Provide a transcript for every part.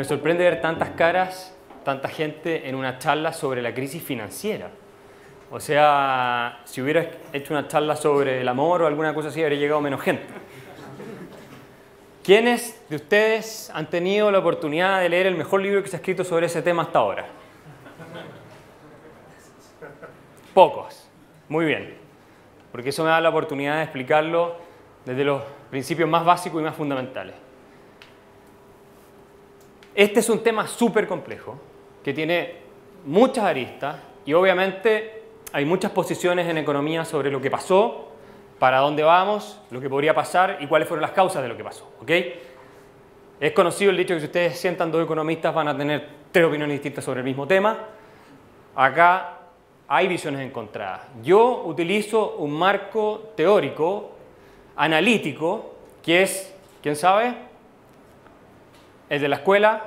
Me sorprende ver tantas caras, tanta gente en una charla sobre la crisis financiera. O sea, si hubiera hecho una charla sobre el amor o alguna cosa así, habría llegado menos gente. ¿Quiénes de ustedes han tenido la oportunidad de leer el mejor libro que se ha escrito sobre ese tema hasta ahora? Pocos. Muy bien. Porque eso me da la oportunidad de explicarlo desde los principios más básicos y más fundamentales. Este es un tema súper complejo, que tiene muchas aristas y obviamente hay muchas posiciones en economía sobre lo que pasó, para dónde vamos, lo que podría pasar y cuáles fueron las causas de lo que pasó. ¿ok? Es conocido el dicho que si ustedes sientan dos economistas van a tener tres opiniones distintas sobre el mismo tema. Acá hay visiones encontradas. Yo utilizo un marco teórico, analítico, que es, ¿quién sabe? El de la escuela,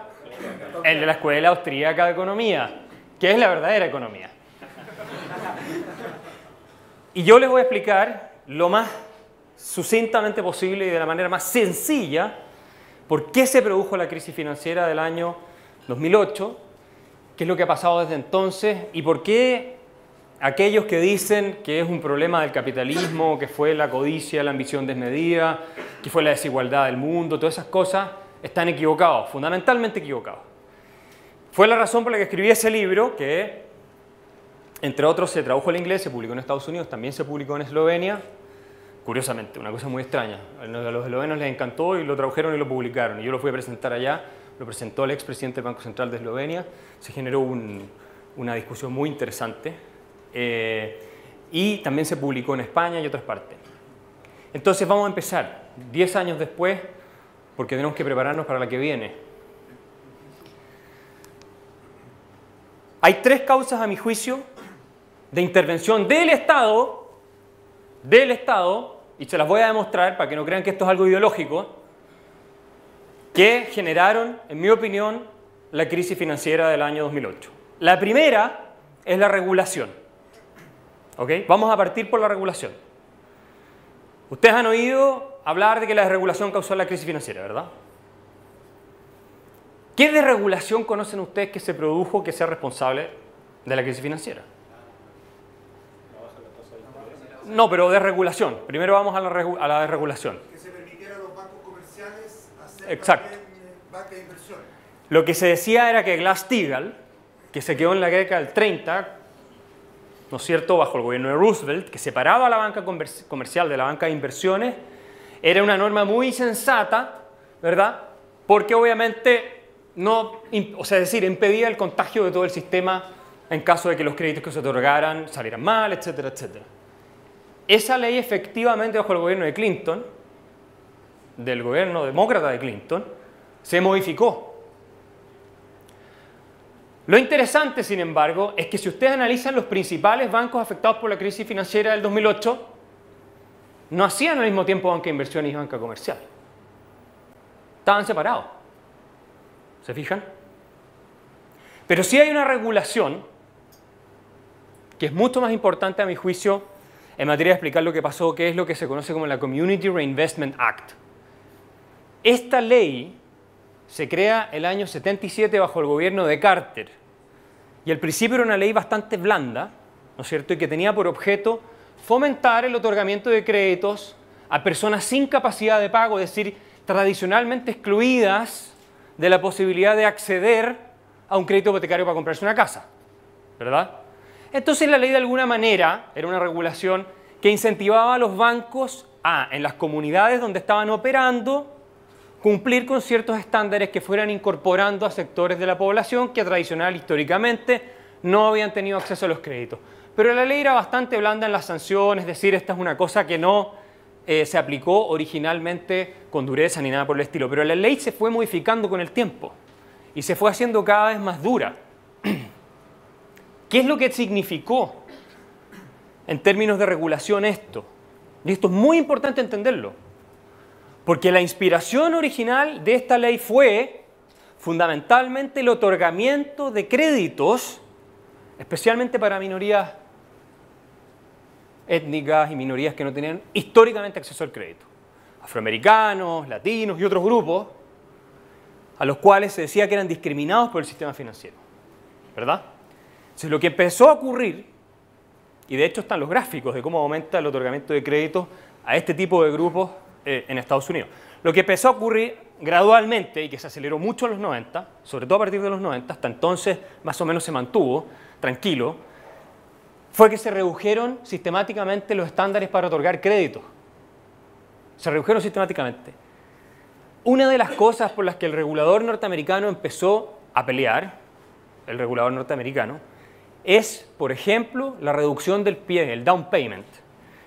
el de la escuela austríaca de economía, que es la verdadera economía. Y yo les voy a explicar lo más sucintamente posible y de la manera más sencilla por qué se produjo la crisis financiera del año 2008, qué es lo que ha pasado desde entonces y por qué aquellos que dicen que es un problema del capitalismo, que fue la codicia, la ambición desmedida, que fue la desigualdad del mundo, todas esas cosas, están equivocados, fundamentalmente equivocados. Fue la razón por la que escribí ese libro, que entre otros se tradujo al inglés, se publicó en Estados Unidos, también se publicó en Eslovenia, curiosamente, una cosa muy extraña. A los eslovenos les encantó y lo tradujeron y lo publicaron. Y yo lo fui a presentar allá, lo presentó el expresidente del Banco Central de Eslovenia, se generó una discusión muy interesante. Eh, y también se publicó en España y otras partes. Entonces vamos a empezar, 10 años después, porque tenemos que prepararnos para la que viene. Hay tres causas, a mi juicio, de intervención del Estado, del Estado, y se las voy a demostrar para que no crean que esto es algo ideológico, que generaron, en mi opinión, la crisis financiera del año 2008. La primera es la regulación. ¿Ok? Vamos a partir por la regulación. Ustedes han oído hablar de que la desregulación causó la crisis financiera, ¿verdad? ¿Qué desregulación conocen ustedes que se produjo que sea responsable de la crisis financiera? No, pero de regulación. Primero vamos a la, a la desregulación. Que se permitiera a los bancos comerciales hacer Exacto. eh, de inversiones. Lo que se decía era que Glass-Steagall, que se quedó en la década del 30, ¿no es cierto?, bajo el gobierno de Roosevelt, que separaba a la banca comer- comercial de la banca de inversiones, era una norma muy sensata, ¿verdad? Porque obviamente no, o sea, es decir, impedía el contagio de todo el sistema en caso de que los créditos que se otorgaran salieran mal, etcétera, etcétera. Esa ley efectivamente bajo el gobierno de Clinton, del gobierno demócrata de Clinton, se modificó. Lo interesante, sin embargo, es que si ustedes analizan los principales bancos afectados por la crisis financiera del 2008, no hacían al mismo tiempo banca de inversiones y banca comercial. Estaban separados. ¿Se fijan? Pero sí hay una regulación que es mucho más importante a mi juicio en materia de explicar lo que pasó, que es lo que se conoce como la Community Reinvestment Act. Esta ley se crea el año 77 bajo el gobierno de Carter. Y al principio era una ley bastante blanda, ¿no es cierto? Y que tenía por objeto fomentar el otorgamiento de créditos a personas sin capacidad de pago, es decir, tradicionalmente excluidas de la posibilidad de acceder a un crédito hipotecario para comprarse una casa, ¿verdad? Entonces la ley de alguna manera era una regulación que incentivaba a los bancos a, en las comunidades donde estaban operando, cumplir con ciertos estándares que fueran incorporando a sectores de la población que tradicional históricamente no habían tenido acceso a los créditos. Pero la ley era bastante blanda en las sanciones, es decir, esta es una cosa que no eh, se aplicó originalmente con dureza ni nada por el estilo, pero la ley se fue modificando con el tiempo y se fue haciendo cada vez más dura. ¿Qué es lo que significó en términos de regulación esto? Y esto es muy importante entenderlo. Porque la inspiración original de esta ley fue fundamentalmente el otorgamiento de créditos, especialmente para minorías étnicas y minorías que no tenían históricamente acceso al crédito. Afroamericanos, latinos y otros grupos a los cuales se decía que eran discriminados por el sistema financiero. ¿Verdad? Entonces, lo que empezó a ocurrir, y de hecho están los gráficos de cómo aumenta el otorgamiento de créditos a este tipo de grupos eh, en Estados Unidos. Lo que empezó a ocurrir gradualmente y que se aceleró mucho en los 90, sobre todo a partir de los 90, hasta entonces más o menos se mantuvo tranquilo, fue que se redujeron sistemáticamente los estándares para otorgar créditos. Se redujeron sistemáticamente. Una de las cosas por las que el regulador norteamericano empezó a pelear, el regulador norteamericano, es, por ejemplo, la reducción del pie, el down payment,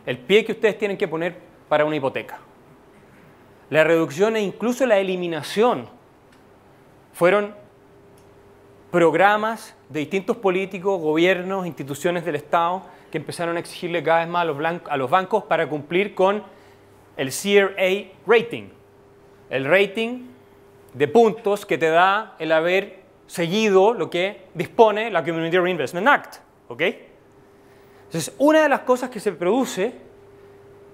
el pie que ustedes tienen que poner para una hipoteca. La reducción e incluso la eliminación fueron programas de distintos políticos, gobiernos, instituciones del Estado que empezaron a exigirle cada vez más a los, bancos para cumplir con el CRA rating, el rating de puntos que te da el haber seguido lo que dispone la Community Reinvestment Act. ¿ok? Entonces, una de las cosas que se produce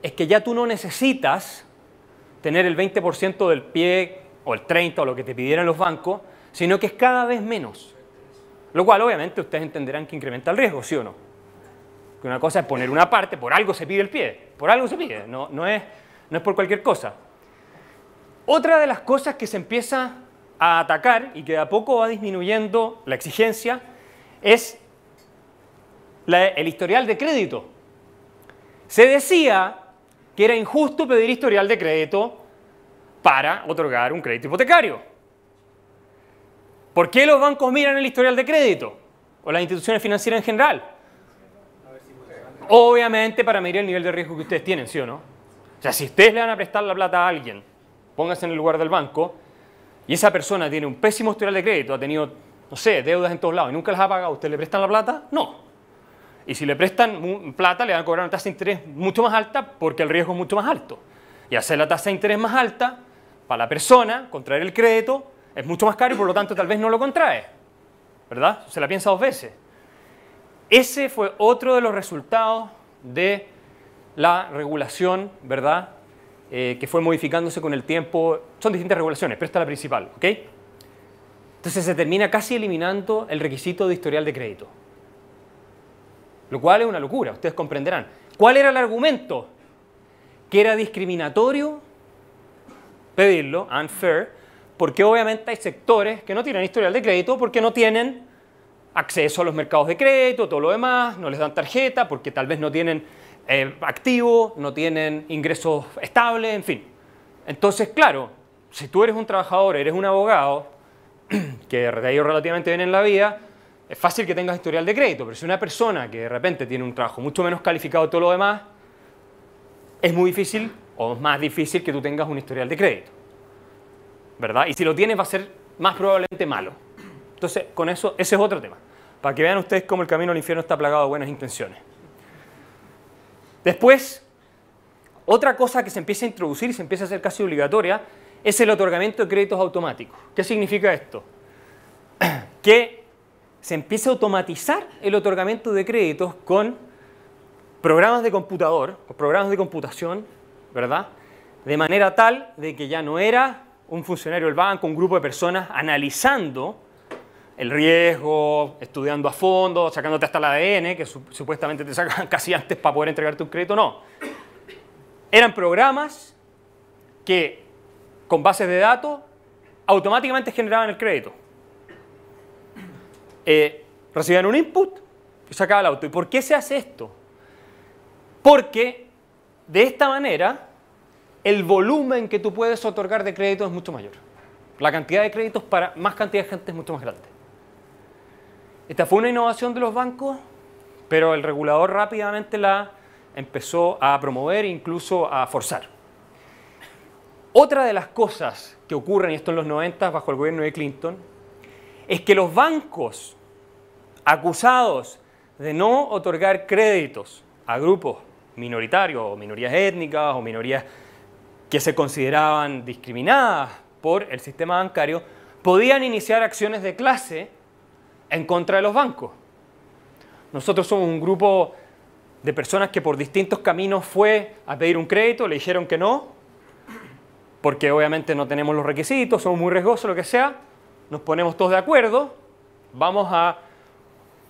es que ya tú no necesitas tener el 20% del pie o el 30% o lo que te pidieran los bancos, sino que es cada vez menos. Lo cual obviamente ustedes entenderán que incrementa el riesgo, ¿sí o no? Que una cosa es poner una parte, por algo se pide el pie, por algo se pide, no, no, es, no es por cualquier cosa. Otra de las cosas que se empieza a atacar y que de a poco va disminuyendo la exigencia es el historial de crédito. Se decía que era injusto pedir historial de crédito para otorgar un crédito hipotecario. ¿Por qué los bancos miran el historial de crédito? O las instituciones financieras en general. Obviamente para medir el nivel de riesgo que ustedes tienen, ¿sí o no? O sea, si ustedes le van a prestar la plata a alguien, pónganse en el lugar del banco, y esa persona tiene un pésimo historial de crédito, ha tenido, no sé, deudas en todos lados y nunca las ha pagado, ¿ustedes le prestan la plata? No. Y si le prestan plata, le van a cobrar una tasa de interés mucho más alta porque el riesgo es mucho más alto. Y hacer la tasa de interés más alta, para la persona, contraer el crédito, es mucho más caro y por lo tanto tal vez no lo contrae. ¿Verdad? Se la piensa dos veces. Ese fue otro de los resultados de la regulación, ¿verdad? Eh, que fue modificándose con el tiempo. Son distintas regulaciones, pero esta es la principal, ¿ok? Entonces se termina casi eliminando el requisito de historial de crédito lo cual es una locura, ustedes comprenderán. ¿Cuál era el argumento? Que era discriminatorio pedirlo, unfair, porque obviamente hay sectores que no tienen historial de crédito porque no tienen acceso a los mercados de crédito, todo lo demás, no les dan tarjeta porque tal vez no tienen eh, activo, no tienen ingresos estables, en fin. Entonces, claro, si tú eres un trabajador, eres un abogado, que te ha ido relativamente bien en la vida, es fácil que tengas historial de crédito, pero si una persona que de repente tiene un trabajo mucho menos calificado que todo lo demás, es muy difícil o más difícil que tú tengas un historial de crédito. ¿Verdad? Y si lo tienes va a ser más probablemente malo. Entonces, con eso, ese es otro tema. Para que vean ustedes cómo el camino al infierno está plagado de buenas intenciones. Después, otra cosa que se empieza a introducir y se empieza a hacer casi obligatoria es el otorgamiento de créditos automáticos. ¿Qué significa esto? Que se empieza a automatizar el otorgamiento de créditos con programas de computador, con programas de computación, ¿verdad? De manera tal de que ya no era un funcionario del banco, un grupo de personas analizando el riesgo, estudiando a fondo, sacándote hasta el ADN, que supuestamente te sacan casi antes para poder entregarte un crédito, no. Eran programas que con bases de datos automáticamente generaban el crédito eh, recibían un input y sacaba el auto. ¿Y por qué se hace esto? Porque de esta manera el volumen que tú puedes otorgar de crédito es mucho mayor. La cantidad de créditos para más cantidad de gente es mucho más grande. Esta fue una innovación de los bancos, pero el regulador rápidamente la empezó a promover e incluso a forzar. Otra de las cosas que ocurren, y esto en los 90 bajo el gobierno de Clinton, es que los bancos acusados de no otorgar créditos a grupos minoritarios o minorías étnicas o minorías que se consideraban discriminadas por el sistema bancario, podían iniciar acciones de clase en contra de los bancos. Nosotros somos un grupo de personas que por distintos caminos fue a pedir un crédito, le dijeron que no, porque obviamente no tenemos los requisitos, somos muy riesgosos, lo que sea, nos ponemos todos de acuerdo, vamos a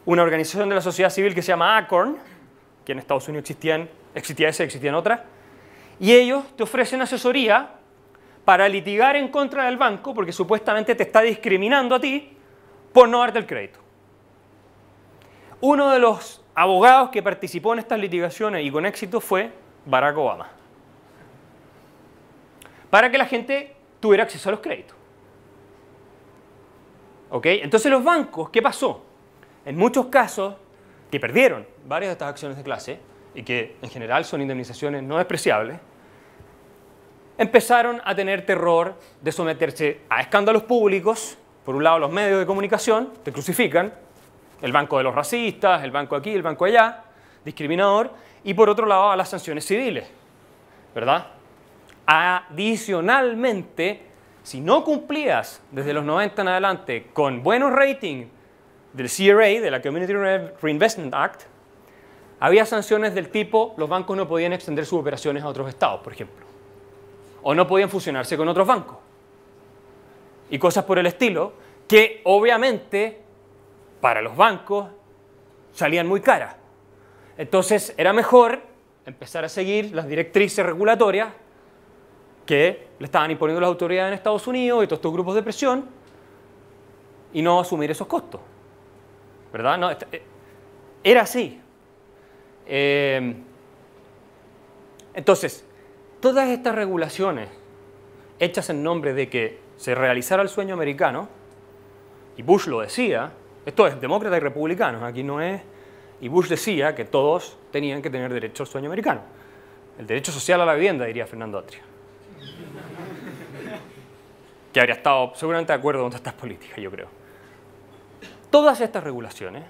una organización de la sociedad civil que se llama ACORN, que en Estados Unidos existían, existía esa, existían otras, y ellos te ofrecen asesoría para litigar en contra del banco porque supuestamente te está discriminando a ti por no darte el crédito. Uno de los abogados que participó en estas litigaciones y con éxito fue Barack Obama. Para que la gente tuviera acceso a los créditos. ¿Ok? Entonces los bancos, ¿qué pasó? En muchos casos, que perdieron varias de estas acciones de clase, y que en general son indemnizaciones no despreciables, empezaron a tener terror de someterse a escándalos públicos. Por un lado, los medios de comunicación te crucifican, el banco de los racistas, el banco aquí, el banco allá, discriminador, y por otro lado, a las sanciones civiles, ¿verdad? Adicionalmente, si no cumplías desde los 90 en adelante con buenos ratings del CRA, de la Community Reinvestment Act, había sanciones del tipo los bancos no podían extender sus operaciones a otros estados, por ejemplo o no podían fusionarse con otros bancos. Y cosas por el estilo, que obviamente para los bancos salían muy caras. Entonces era mejor empezar a seguir las directrices regulatorias que le estaban imponiendo las autoridades en Estados Unidos y todos estos grupos de presión y no asumir esos costos. ¿Verdad? No, este, eh, era así. Eh, entonces, todas estas regulaciones hechas en nombre de que se realizara el sueño americano, y Bush lo decía, esto es demócrata y republicano, aquí no es, y Bush decía que todos tenían que tener derecho al sueño americano. El derecho social a la vivienda, diría Fernando Atria. Que habría estado seguramente de acuerdo con estas políticas, yo creo. Todas estas regulaciones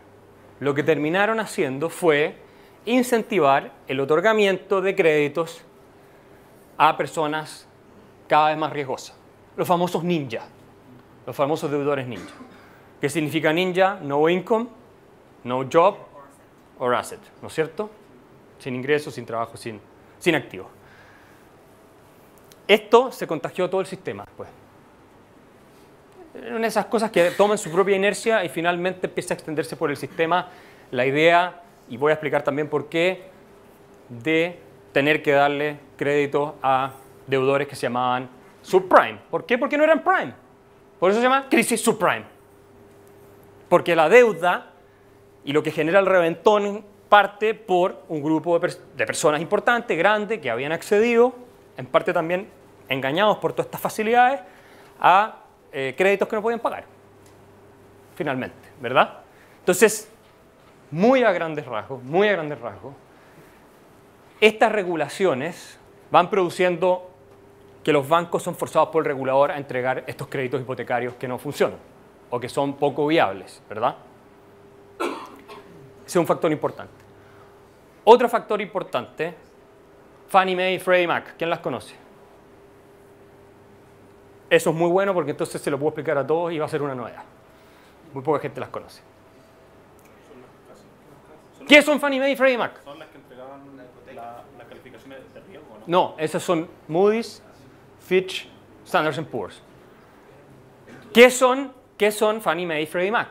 lo que terminaron haciendo fue incentivar el otorgamiento de créditos a personas cada vez más riesgosas. Los famosos ninja, los famosos deudores ninja. ¿Qué significa ninja? No income, no job or asset, ¿no es cierto? Sin ingresos, sin trabajo, sin, sin activos. Esto se contagió a todo el sistema pues. Una de esas cosas que toman su propia inercia y finalmente empieza a extenderse por el sistema la idea, y voy a explicar también por qué, de tener que darle crédito a deudores que se llamaban subprime. ¿Por qué? Porque no eran prime. Por eso se llama crisis subprime. Porque la deuda y lo que genera el reventón parte por un grupo de, personas importantes, grandes, que habían accedido, en parte también engañados por todas estas facilidades, a eh, créditos que no podían pagar. Finalmente, ¿verdad? Entonces, muy a grandes rasgos, muy a grandes rasgos, estas regulaciones van produciendo que los bancos son forzados por el regulador a entregar estos créditos hipotecarios que no funcionan o que son poco viables, ¿verdad? Ese es un factor importante. Otro factor importante, Fannie Mae y Freddie Mac, ¿quién las conoce? Eso es muy bueno porque entonces se lo puedo explicar a todos y va a ser una novedad. Muy poca gente las conoce. ¿Qué son Fannie Mae y Freddie Mac? No, esas son Moody's, Fitch, Standard Poor's. ¿Qué son, ¿Qué son Fannie Mae y Freddie Mac?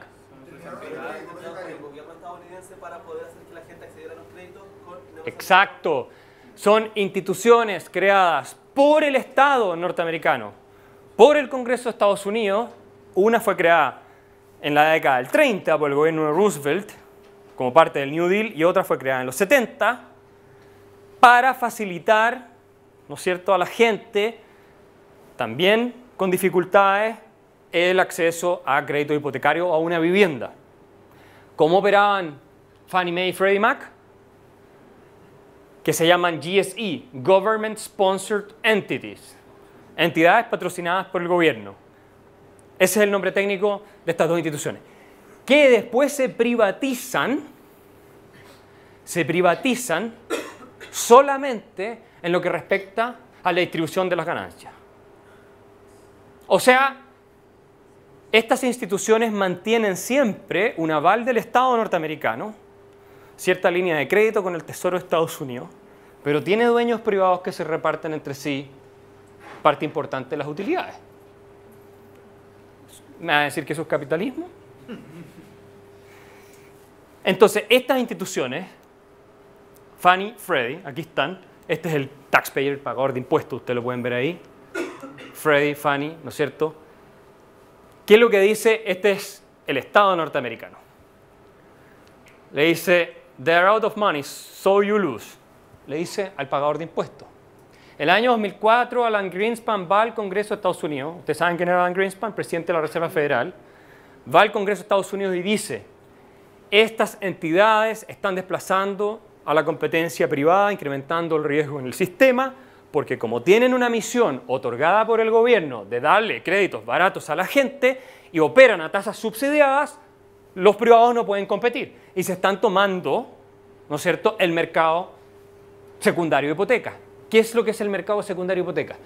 Exacto. Son instituciones creadas por el Estado norteamericano, por el Congreso de Estados Unidos. Una fue creada en la década del 30 por el gobierno de Roosevelt como parte del New Deal y otra fue creada en los 70 para facilitar, ¿no es cierto?, a la gente, también con dificultades, el acceso a crédito hipotecario o a una vivienda. ¿Cómo operaban Fannie Mae y Freddie Mac? Que se llaman GSE, Government Sponsored Entities, entidades patrocinadas por el gobierno. Ese es el nombre técnico de estas dos instituciones. Que después se privatizan, se privatizan solamente en lo que respecta a la distribución de las ganancias. O sea, estas instituciones mantienen siempre un aval del Estado norteamericano, cierta línea de crédito con el Tesoro de Estados Unidos, pero tiene dueños privados que se reparten entre sí parte importante de las utilidades. ¿Me va a decir que eso es capitalismo? Entonces, estas instituciones, Fannie, Freddie, aquí están, este es el taxpayer, el pagador de impuestos, ustedes lo pueden ver ahí, Freddie, Fannie, ¿no es cierto? ¿Qué es lo que dice? Este es el Estado norteamericano. Le dice, they're out of money, so you lose. Le dice al pagador de impuestos. El año 2004, Alan Greenspan va al Congreso de Estados Unidos. Ustedes saben quién era Alan Greenspan, presidente de la Reserva Federal. Va al Congreso de Estados Unidos y dice, estas entidades están desplazando a la competencia privada, incrementando el riesgo en el sistema, porque como tienen una misión otorgada por el gobierno de darle créditos baratos a la gente y operan a tasas subsidiadas, los privados no pueden competir y se están tomando, ¿no es cierto?, el mercado secundario de hipoteca. ¿Qué es lo que es el mercado secundario de hipoteca?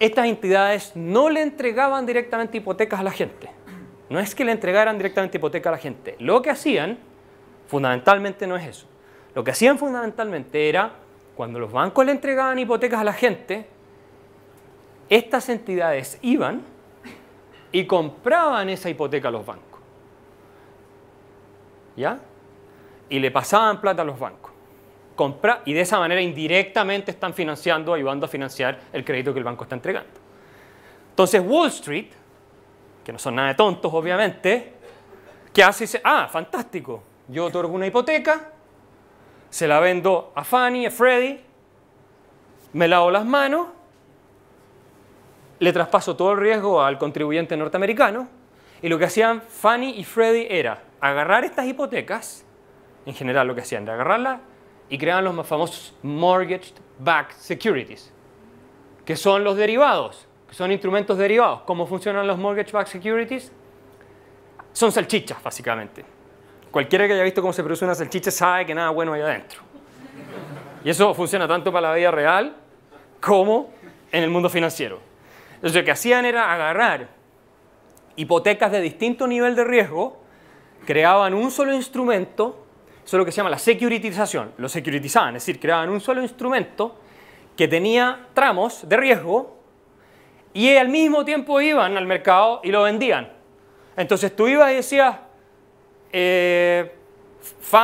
Estas entidades no le entregaban directamente hipotecas a la gente. No es que le entregaran directamente hipoteca a la gente. Lo que hacían, fundamentalmente no es eso. Lo que hacían fundamentalmente era, cuando los bancos le entregaban hipotecas a la gente, estas entidades iban y compraban esa hipoteca a los bancos. ¿Ya? Y le pasaban plata a los bancos. Compra, y de esa manera indirectamente están financiando, ayudando a financiar el crédito que el banco está entregando. Entonces Wall Street, que no son nada de tontos obviamente, ¿qué hace? Dice, ah, fantástico, yo otorgo una hipoteca, se la vendo a Fanny, a Freddy, me lavo las manos, le traspaso todo el riesgo al contribuyente norteamericano, y lo que hacían Fanny y Freddy era agarrar estas hipotecas, en general lo que hacían era agarrarlas y creaban los más famosos mortgage-backed securities, que son los derivados, que son instrumentos derivados. ¿Cómo funcionan los mortgage-backed securities? Son salchichas, básicamente. Cualquiera que haya visto cómo se produce una salchicha sabe que nada bueno hay adentro. Y eso funciona tanto para la vida real como en el mundo financiero. Entonces, lo que hacían era agarrar hipotecas de distinto nivel de riesgo, creaban un solo instrumento eso es lo que se llama la securitización. Lo securitizaban, es decir, creaban un solo instrumento que tenía tramos de riesgo y al mismo tiempo iban al mercado y lo vendían. Entonces tú ibas y decías, eh,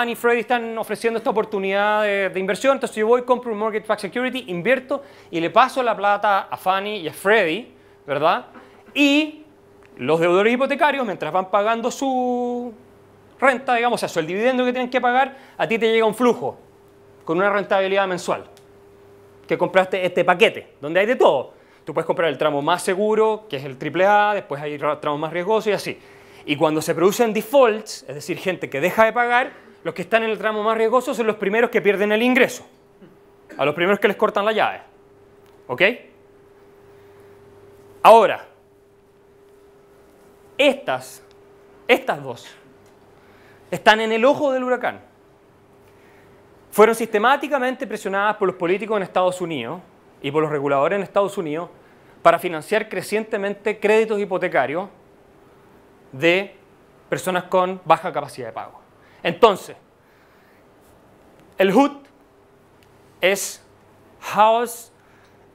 y Freddie están ofreciendo esta oportunidad de, inversión, entonces yo voy, compro un mortgage backed security, invierto y le paso la plata a Fannie y a Freddie, ¿verdad? Y los deudores hipotecarios, mientras van pagando su, renta, digamos, o sea, el dividendo que tienen que pagar, a ti te llega un flujo con una rentabilidad mensual. Que compraste este paquete, donde hay de todo. Tú puedes comprar el tramo más seguro, que es el AAA, después hay tramos más riesgosos y así. Y cuando se producen defaults, es decir, gente que deja de pagar, los que están en el tramo más riesgoso son los primeros que pierden el ingreso. A los primeros que les cortan la llave. ¿Ok? Ahora, estas, estas dos, están en el ojo del huracán. Fueron sistemáticamente presionadas por los políticos en Estados Unidos y por los reguladores en Estados Unidos para financiar crecientemente créditos hipotecarios de personas con baja capacidad de pago. Entonces, el HUD es House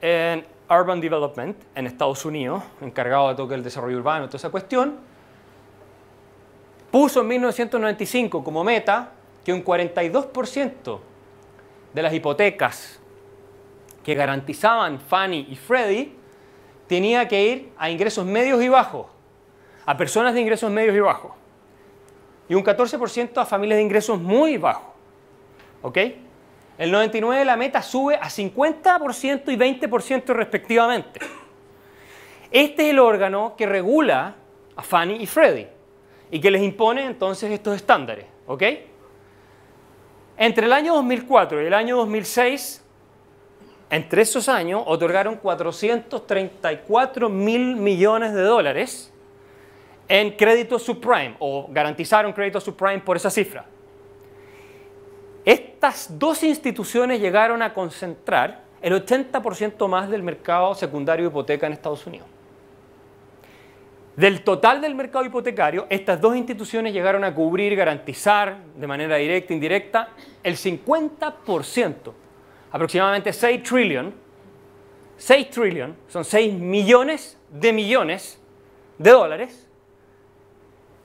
and Urban Development en Estados Unidos, encargado de todo el desarrollo urbano, toda esa cuestión, puso en 1995 como meta que un 42% de las hipotecas que garantizaban Fannie y Freddie tenía que ir a ingresos medios y bajos, a personas de ingresos medios y bajos, y un 14% a familias de ingresos muy bajos. ¿Ok? El 99 la meta sube a 50% y 20% respectivamente. Este es el órgano que regula a Fannie y Freddie y que les impone entonces estos estándares. ¿ok? Entre el año 2004 y el año 2006, entre esos años, otorgaron 434 mil millones de dólares en crédito subprime o garantizaron crédito subprime por esa cifra. Estas dos instituciones llegaron a concentrar el 80% más del mercado secundario de hipoteca en Estados Unidos. Del total del mercado hipotecario, estas dos instituciones llegaron a cubrir, garantizar de manera directa e indirecta el 50%, aproximadamente 6 trillion 6 trillion, son 6 millones de millones de dólares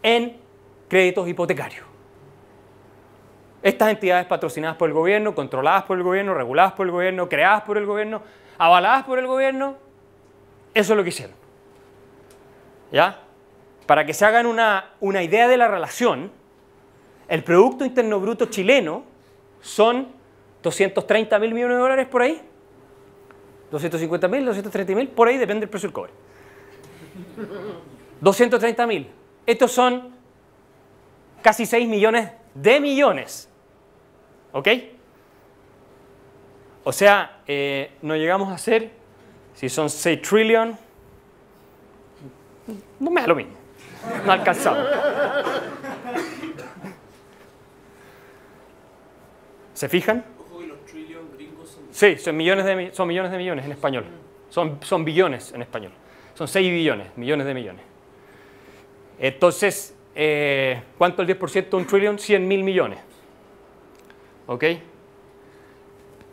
en créditos hipotecarios. Estas entidades patrocinadas por el gobierno, controladas por el gobierno, reguladas por el gobierno, creadas por el gobierno, avaladas por el gobierno, eso es lo que hicieron. ¿Ya? Para que se hagan una, una idea de la relación, el Producto Interno Bruto chileno son 230 mil millones de dólares por ahí. 250 mil, 230 mil, por ahí depende del precio del cobre. 230 mil. Estos son casi 6 millones de millones. ¿Ok? O sea, eh, no llegamos a ser, si son 6 trillion, no me da lo mismo. No alcanzamos. ¿Se fijan? Sí, son millones de, son millones de millones en español. Son, son billones en español. Son 6 billones, millones de millones. Entonces, eh, ¿cuánto el 10% de un trillón? 100 mil millones. ¿Ok?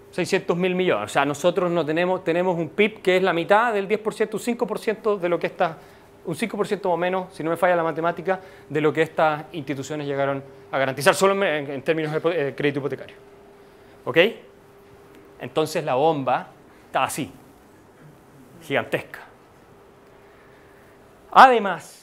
600 mil millones. O sea, nosotros no tenemos, tenemos un PIB que es la mitad del 10%, un 5% de lo que está, un 5% o menos, si no me falla la matemática, de lo que estas instituciones llegaron a garantizar, solo en, términos de crédito hipotecario. ¿Ok? Entonces la bomba está así, gigantesca. Además,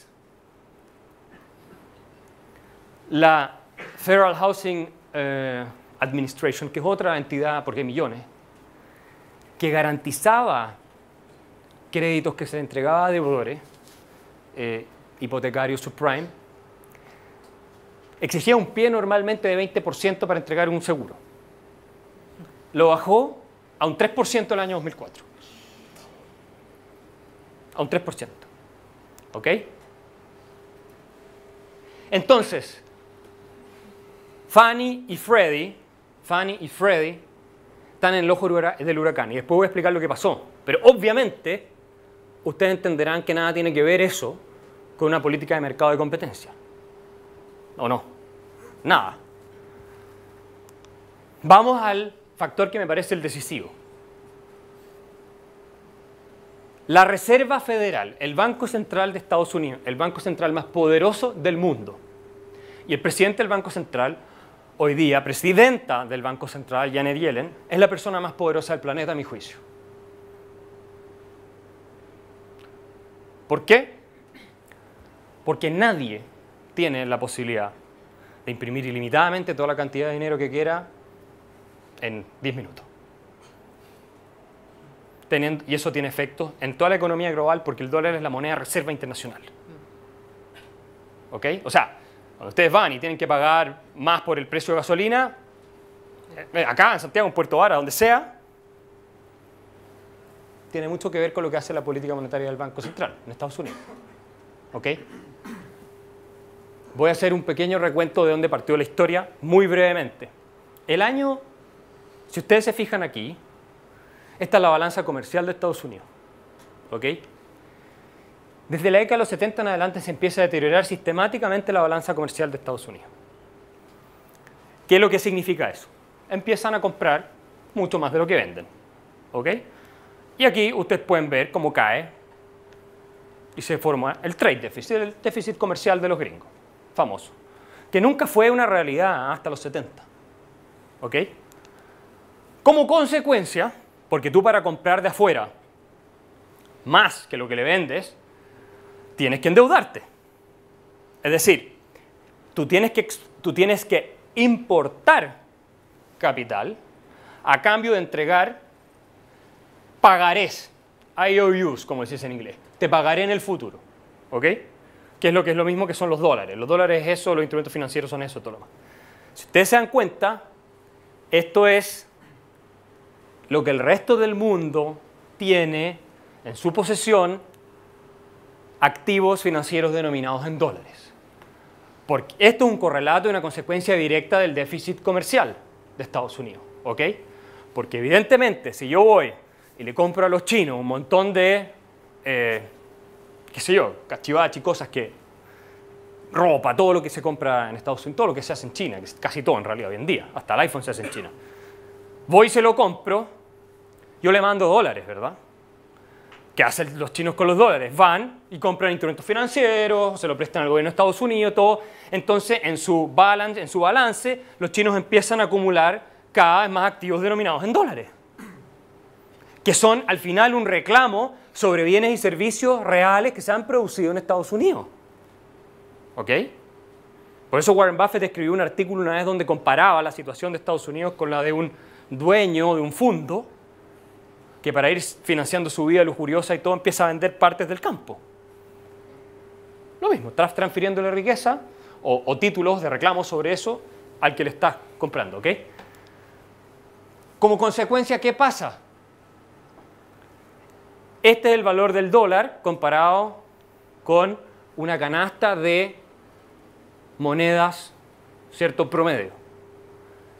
la Federal Housing eh, Administration, que es otra entidad, porque hay millones, que garantizaba créditos que se entregaba a deudores, eh, hipotecarios subprime, exigía un pie normalmente de 20% para entregar un seguro. Lo bajó a un 3% el año 2004. A un 3%. ¿Ok? Entonces, Fanny y Freddy, Fanny y Freddy están en el ojo del huracán y después voy a explicar lo que pasó. Pero obviamente ustedes entenderán que nada tiene que ver eso con una política de mercado de competencia. ¿O no? Nada. Vamos al factor que me parece el decisivo. La Reserva Federal, el Banco Central de Estados Unidos, el banco central más poderoso del mundo, y el presidente del Banco Central, hoy día presidenta del Banco Central, Janet Yellen, es la persona más poderosa del planeta a mi juicio. ¿Por qué? Porque nadie tiene la posibilidad de imprimir ilimitadamente toda la cantidad de dinero que quiera en 10 minutos. Teniendo, y eso tiene efectos en toda la economía global porque el dólar es la moneda reserva internacional. ¿Ok? O sea, cuando ustedes van y tienen que pagar más por el precio de gasolina, eh, acá en Santiago, en Puerto Vara, donde sea, tiene mucho que ver con lo que hace la política monetaria del Banco Central en Estados Unidos. ¿Ok? Voy a hacer un pequeño recuento de dónde partió la historia muy brevemente. El año si ustedes se fijan aquí, esta es la balanza comercial de Estados Unidos. ¿Ok? Desde la década de los 70 en adelante se empieza a deteriorar sistemáticamente la balanza comercial de Estados Unidos. ¿Qué es lo que significa eso? Empiezan a comprar mucho más de lo que venden. ¿Ok? Y aquí ustedes pueden ver cómo cae y se forma el trade deficit, el déficit comercial de los gringos, famoso, que nunca fue una realidad hasta los 70. ¿Ok? Como consecuencia, porque tú para comprar de afuera más que lo que le vendes, tienes que endeudarte. Es decir, tú tienes que, tú tienes que importar capital a cambio de entregar pagarés, IOUs, como decís en inglés. Te pagaré en el futuro. ¿Ok? Que es lo que es lo mismo que son los dólares. Los dólares es eso, los instrumentos financieros son eso, todo lo demás. Si ustedes se dan cuenta, esto es lo que el resto del mundo tiene en su posesión activos financieros denominados en dólares. Porque esto es un correlato y una consecuencia directa del déficit comercial de Estados Unidos. ¿ok? Porque evidentemente si yo voy y le compro a los chinos un montón de, eh, qué sé yo, cachivachi, cosas que, ropa, todo lo que se compra en Estados Unidos, todo lo que se hace en China, casi todo en realidad hoy en día, hasta el iPhone se hace en China. Voy y se lo compro, yo le mando dólares, ¿verdad? ¿Qué hacen los chinos con los dólares? Van y compran instrumentos financieros, se lo prestan al gobierno de Estados Unidos, todo. Entonces, en su balance, en su balance los chinos empiezan a acumular cada vez más activos denominados en dólares, que son al final un reclamo sobre bienes y servicios reales que se han producido en Estados Unidos. ¿Ok? Por eso Warren Buffett escribió un artículo una vez donde comparaba la situación de Estados Unidos con la de un dueño de un fondo que para ir financiando su vida lujuriosa y todo empieza a vender partes del campo. Lo mismo, estás transfiriéndole riqueza o, o títulos de reclamo sobre eso al que le estás comprando, ¿ok? Como consecuencia, ¿qué pasa? Este es el valor del dólar comparado con una canasta de monedas, cierto promedio.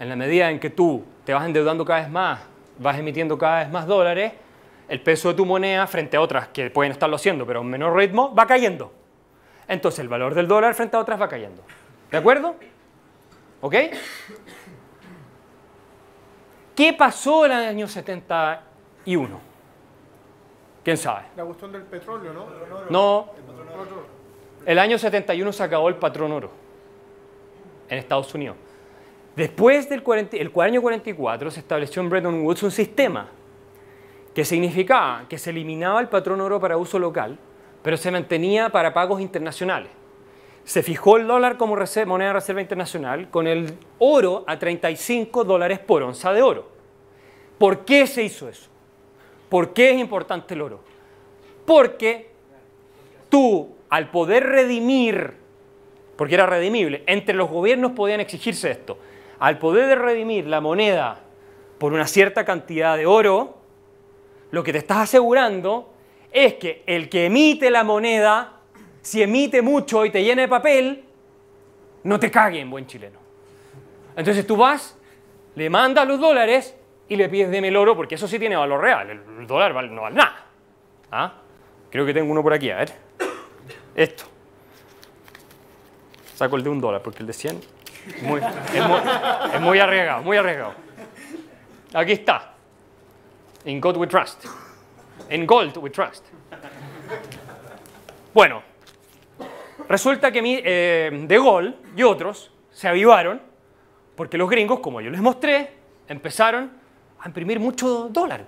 En la medida en que tú te vas endeudando cada vez más, vas emitiendo cada vez más dólares, el peso de tu moneda frente a otras que pueden estarlo haciendo, pero a un menor ritmo, va cayendo. Entonces el valor del dólar frente a otras va cayendo. ¿De acuerdo? ¿Ok? ¿Qué pasó en el año 71? ¿Quién sabe? La cuestión del petróleo, ¿no? No, el año 71 se acabó el patrón oro en Estados Unidos. Después del 40 el año 44 se estableció en Bretton Woods un sistema que significaba que se eliminaba el patrón oro para uso local, pero se mantenía para pagos internacionales. Se fijó el dólar como moneda de reserva internacional con el oro a 35 dólares por onza de oro. ¿Por qué se hizo eso? ¿Por qué es importante el oro? Porque tú, al poder redimir, porque era redimible, entre los gobiernos podían exigirse esto, al poder redimir la moneda por una cierta cantidad de oro, lo que te estás asegurando es que el que emite la moneda, si emite mucho y te llena de papel, no te cague en buen chileno. Entonces tú vas, le mandas los dólares y le pides deme el oro, porque eso sí tiene valor real. El dólar no vale nada. ¿Ah? Creo que tengo uno por aquí, a ver. Esto. Saco el de un dólar, porque el de 100 es, muy, es muy arriesgado, muy arriesgado. Aquí está. In God we trust. In gold we trust. Bueno, resulta que mi, eh, De Gaulle y otros se avivaron porque los gringos, como yo les mostré, empezaron a imprimir mucho dólar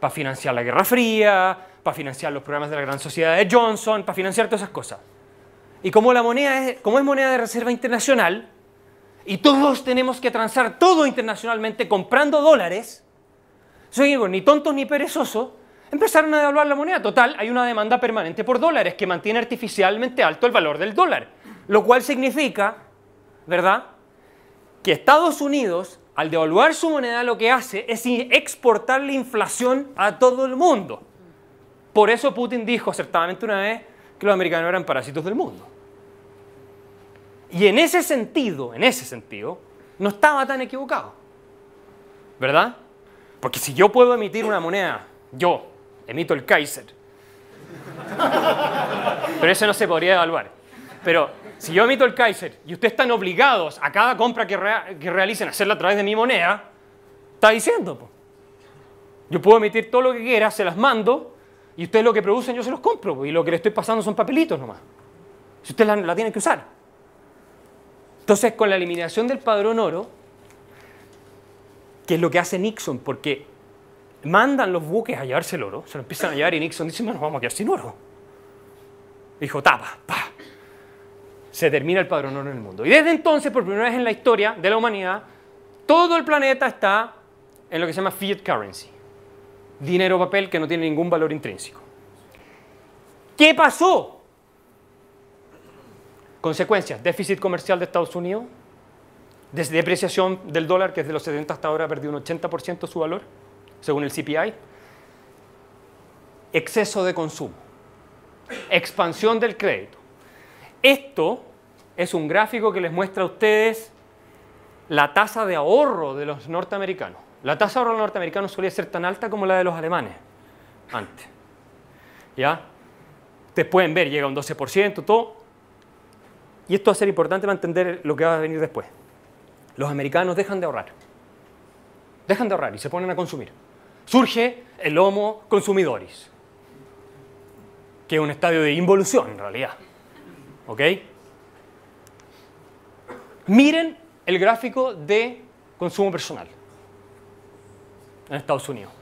para financiar la Guerra Fría, para financiar los programas de la Gran Sociedad de Johnson, para financiar todas esas cosas. Y como la moneda es, como es moneda de reserva internacional, y todos tenemos que transar todo internacionalmente comprando dólares, soy ni tontos ni perezosos, empezaron a devaluar la moneda. Total, hay una demanda permanente por dólares que mantiene artificialmente alto el valor del dólar. Lo cual significa, ¿verdad?, que Estados Unidos, al devaluar su moneda, lo que hace es exportar la inflación a todo el mundo. Por eso Putin dijo acertadamente una vez que los americanos eran parásitos del mundo. Y en ese sentido, en ese sentido, no estaba tan equivocado. ¿Verdad? Porque si yo puedo emitir una moneda, yo emito el Kaiser, pero ese no se podría evaluar. Pero si yo emito el Kaiser y ustedes están obligados a cada compra que, realicen a hacerla a través de mi moneda, está diciendo. Yo puedo emitir todo lo que quiera, se las mando, y ustedes lo que producen yo se los compro, y lo que le estoy pasando son papelitos nomás. Si ustedes la, tienen que usar. Entonces, con la eliminación del padrón oro, que es lo que hace Nixon, porque mandan los buques a llevarse el oro, se lo empiezan a llevar y Nixon dice, bueno, vamos a quedar sin oro. Dijo, tapa, pa. Se termina el padrón oro en el mundo. Y desde entonces, por primera vez en la historia de la humanidad, todo el planeta está en lo que se llama fiat currency. Dinero papel que no tiene ningún valor intrínseco. ¿Qué pasó? Consecuencias, déficit comercial de Estados Unidos, depreciación del dólar, que desde los 70 hasta ahora ha perdido un 80% su valor, según el CPI, exceso de consumo, expansión del crédito. Esto es un gráfico que les muestra a ustedes la tasa de ahorro de los norteamericanos. La tasa de ahorro norteamericanos solía ser tan alta como la de los alemanes antes. ¿Ya? Ustedes pueden ver, llega un 12%, todo. Y esto va a ser importante para entender lo que va a venir después. Los americanos dejan de ahorrar. Dejan de ahorrar y se ponen a consumir. Surge el homo consumidoris. que es un estadio de involución en realidad. ¿Ok? Miren el gráfico de consumo personal en Estados Unidos.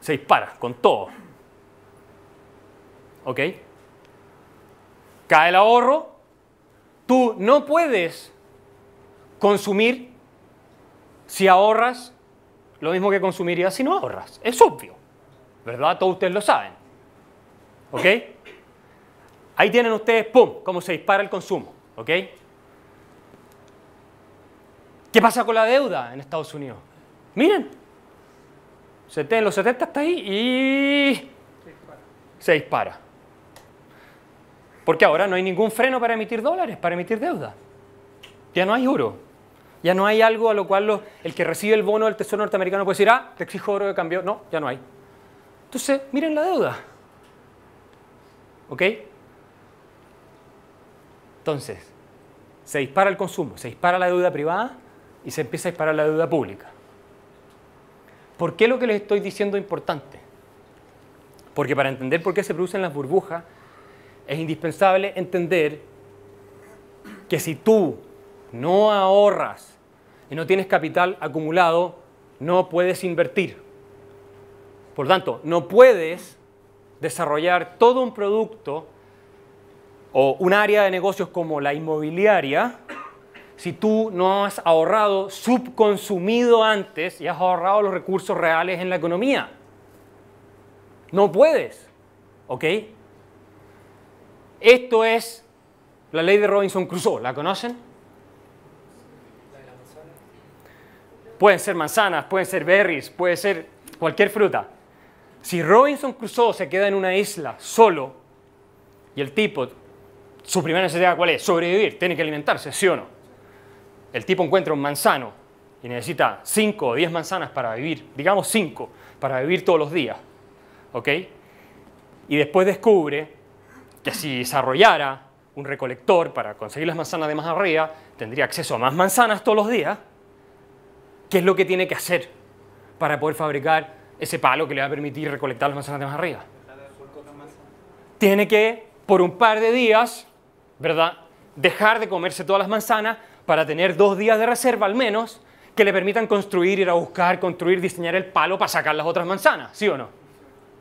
Se dispara con todo. ¿Ok? Cae el ahorro. Tú no puedes consumir si ahorras lo mismo que consumirías si no ahorras. Es obvio. ¿Verdad? Todos ustedes lo saben. ¿Ok? Ahí tienen ustedes, ¡pum!, cómo se dispara el consumo. ¿Ok? ¿Qué pasa con la deuda en Estados Unidos? Miren, en los 70 está ahí y se dispara. Porque ahora no hay ningún freno para emitir dólares, para emitir deuda. Ya no hay oro. Ya no hay algo a lo cual el que recibe el bono del Tesoro norteamericano puede decir, ah, te exijo oro de cambio. No, ya no hay. Entonces, miren la deuda. ¿Ok? Entonces, se dispara el consumo, se dispara la deuda privada y se empieza a disparar la deuda pública. ¿Por qué lo que les estoy diciendo es importante? Porque para entender por qué se producen las burbujas, es indispensable entender que si tú no ahorras y no tienes capital acumulado, no puedes invertir. Por tanto, no puedes desarrollar todo un producto o un área de negocios como la inmobiliaria si tú no has ahorrado, subconsumido antes y has ahorrado los recursos reales en la economía. No puedes. ¿Ok? Esto es la ley de Robinson Crusoe. ¿La conocen? Pueden ser manzanas, pueden ser berries, puede ser cualquier fruta. Si Robinson Crusoe se queda en una isla solo y el tipo, su primera necesidad cuál es? Sobrevivir, tiene que alimentarse, ¿sí o no? El tipo encuentra un manzano y necesita 5 o 10 manzanas para vivir, digamos 5, para vivir todos los días, ¿ok? Y después descubre que si desarrollara un recolector para conseguir las manzanas de más arriba, tendría acceso a más manzanas todos los días. ¿Qué es lo que tiene que hacer para poder fabricar ese palo que le va a permitir recolectar las manzanas de más arriba? Tiene que, por un par de días, ¿verdad? Dejar de comerse todas las manzanas para tener dos días de reserva al menos que le permitan construir, ir a buscar, construir, diseñar el palo para sacar las otras manzanas, ¿sí o no?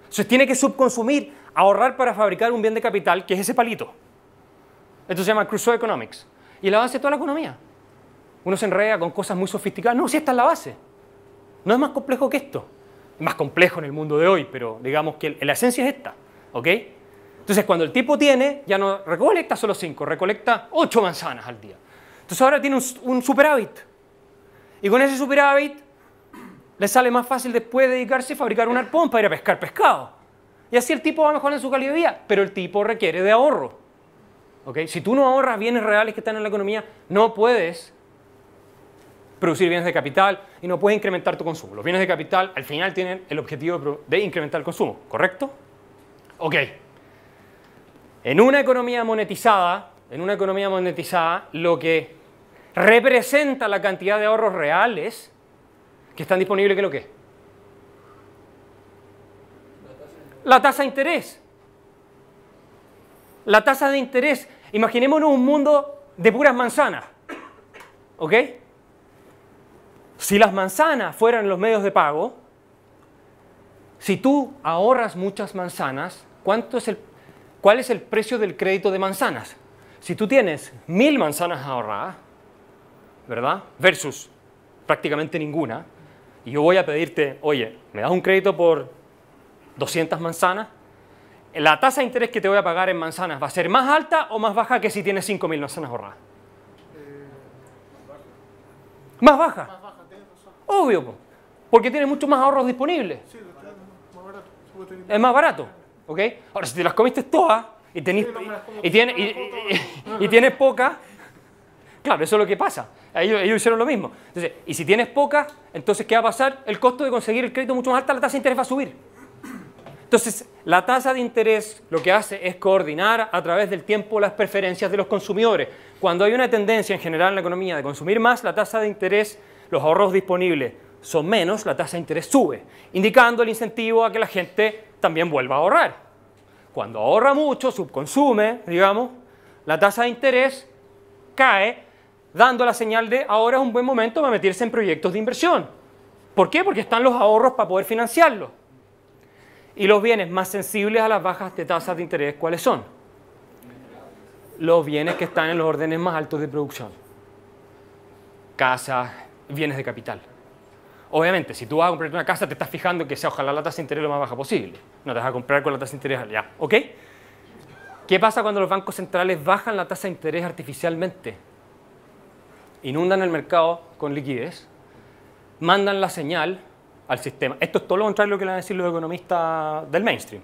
Entonces tiene que subconsumir, ahorrar para fabricar un bien de capital que es ese palito. Esto se llama Crusoe Economics. Y la base de toda la economía. Uno se enreda con cosas muy sofisticadas. No, si esta es la base. No es más complejo que esto. Es más complejo en el mundo de hoy, pero digamos que la esencia es esta. ¿Ok? Entonces, cuando el tipo tiene, ya no recolecta solo cinco, recolecta ocho manzanas al día. Entonces ahora tiene un, superávit. Y con ese superávit le sale más fácil después dedicarse a fabricar un arpón para ir a pescar pescado. Y así el tipo va mejor en su calidad de vida, pero el tipo requiere de ahorro. ¿Okay? Si tú no ahorras bienes reales que están en la economía, no puedes producir bienes de capital y no puedes incrementar tu consumo. Los bienes de capital al final tienen el objetivo de incrementar el consumo, ¿correcto? Ok. En una economía monetizada, en una economía monetizada, lo que representa la cantidad de ahorros reales que están disponibles, ¿qué es lo que es? La tasa de interés. La tasa de interés. Imaginémonos un mundo de puras manzanas. ¿Ok? Si las manzanas fueran los medios de pago, si tú ahorras muchas manzanas, ¿cuánto es el, ¿cuál es el precio del crédito de manzanas? Si tú tienes mil manzanas ahorradas, ¿verdad? Versus prácticamente ninguna, y yo voy a pedirte, oye, ¿me das un crédito por 200 manzanas? La tasa de interés que te voy a pagar en manzanas va a ser más alta o más baja que si tienes 5.000 manzanas ahorradas. más baja. Más baja, Obvio, porque tienes mucho más ahorros disponibles. Sí, más barato. Es más barato, ¿ok? Ahora, si te las comiste todas, y, y, tienes, y, tienes poca, claro, eso es lo que pasa. Ellos, ellos, hicieron lo mismo. Entonces, y si tienes poca, entonces ¿qué va a pasar? El costo de conseguir el crédito mucho más alto, la tasa de interés va a subir. Entonces, la tasa de interés lo que hace es coordinar a través del tiempo las preferencias de los consumidores. Cuando hay una tendencia en general en la economía de consumir más, la tasa de interés, los ahorros disponibles son menos, la tasa de interés sube, indicando el incentivo a que la gente también vuelva a ahorrar. Cuando ahorra mucho, subconsume, digamos, la tasa de interés cae, dando la señal de ahora es un buen momento para meterse en proyectos de inversión. ¿Por qué? Porque están los ahorros para poder financiarlos. Y los bienes más sensibles a las bajas de tasas de interés, ¿cuáles son? Los bienes que están en los órdenes más altos de producción. Casas, bienes de capital. Obviamente, si tú vas a comprar una casa, te estás fijando que sea ojalá la tasa de interés lo más baja posible. No te vas a comprar con la tasa de interés allá, ¿ok? ¿Qué pasa cuando los bancos centrales bajan la tasa de interés artificialmente? Inundan el mercado con liquidez, mandan la señal al sistema. Esto es todo lo contrario de lo que le van a decir los economistas del mainstream.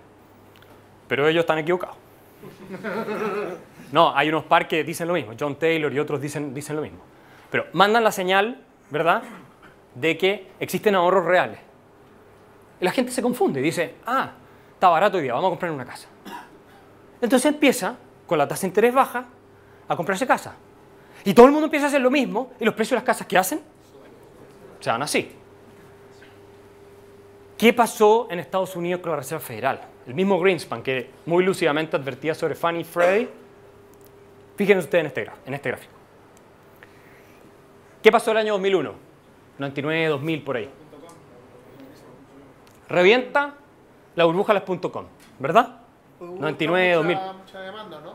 Pero ellos están equivocados. No, hay unos par que dicen lo mismo. John Taylor y otros dicen, dicen lo mismo. Pero mandan la señal, ¿verdad?, de que existen ahorros reales. La gente se confunde y dice, ah, está barato hoy día, vamos a comprar una casa. Entonces empieza, con la tasa de interés baja, a comprarse casa. Y todo el mundo empieza a hacer lo mismo y los precios de las casas, ¿qué hacen? Se van así. ¿Qué pasó en Estados Unidos con la Reserva Federal? El mismo Greenspan, que muy lúcidamente advertía sobre Fannie y Freddie. Fíjense ustedes en este, en este gráfico. ¿Qué pasó el año 2001? 99, 2000, por ahí. Revienta la burbuja las .com, ¿verdad? 99, 2000. Mucha demanda, ¿no?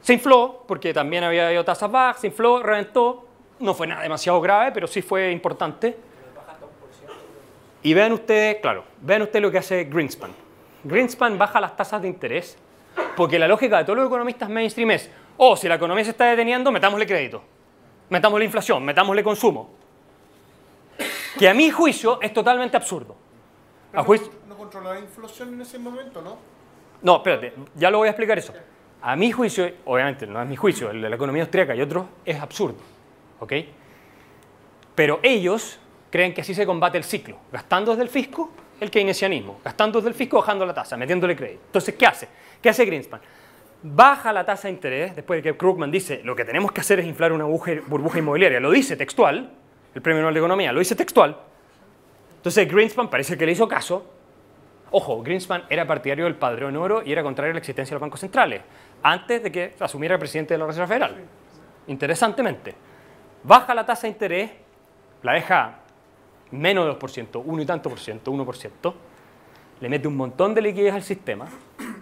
Se infló, porque también había habido tasas bajas, se infló, reventó. No fue nada demasiado grave, pero sí fue importante. Y vean ustedes, claro, vean ustedes lo que hace Greenspan. Greenspan baja las tasas de interés porque la lógica de todos los economistas mainstream es, oh, si la economía se está deteniendo, metámosle crédito, metámosle inflación, metámosle consumo. Que a mi juicio es totalmente absurdo. A Pero juicio- no, la inflación en ese momento, ¿no? No, espérate, ya lo voy a explicar eso. A mi juicio, obviamente no es mi juicio, el de la economía austríaca y otros es absurdo. ¿Ok? Pero ellos creen que así se combate el ciclo, gastando desde el fisco el keynesianismo, gastando desde el fisco bajando la tasa, metiéndole crédito. Entonces, ¿qué hace? ¿Qué hace Greenspan? Baja la tasa de interés, después de que Krugman dice lo que tenemos que hacer es inflar una burbuja inmobiliaria, lo dice textual, el premio Nobel de Economía lo dice textual. Entonces Greenspan parece que le hizo caso, Ojo, Greenspan era partidario del padrón oro y era contrario a la existencia de los bancos centrales, antes de que asumiera el presidente de la Reserva Federal. Interesantemente, baja la tasa de interés, la deja menos de 2%, 1 y tanto por ciento, 1%, le mete un montón de liquidez al sistema,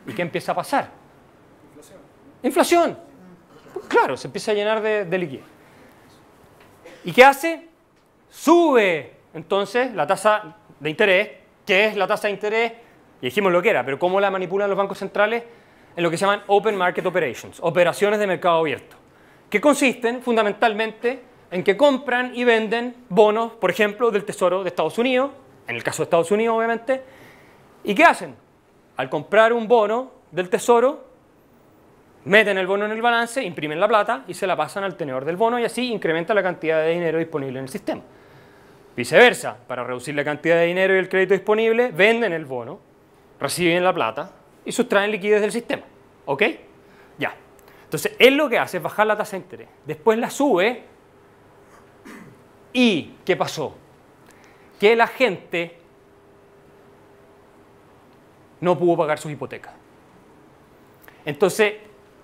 ¿y qué empieza a pasar? Inflación. Pues claro, se empieza a llenar de, de liquidez. ¿Y qué hace? Sube entonces la tasa de interés, que es la tasa de interés, y dijimos lo que era, pero cómo la manipulan los bancos centrales en lo que se llaman Open Market Operations, operaciones de mercado abierto, que consisten fundamentalmente en que compran y venden bonos, por ejemplo, del Tesoro de Estados Unidos, en el caso de Estados Unidos obviamente, ¿y qué hacen? Al comprar un bono del Tesoro, meten el bono en el balance, imprimen la plata y se la pasan al tenedor del bono y así incrementa la cantidad de dinero disponible en el sistema. Viceversa, para reducir la cantidad de dinero y el crédito disponible, venden el bono, reciben la plata y sustraen liquidez del sistema. ¿Ok? Ya. Entonces, él lo que hace es bajar la tasa de interés. Después la sube y, ¿qué pasó? Que la gente no pudo pagar sus hipotecas. Entonces,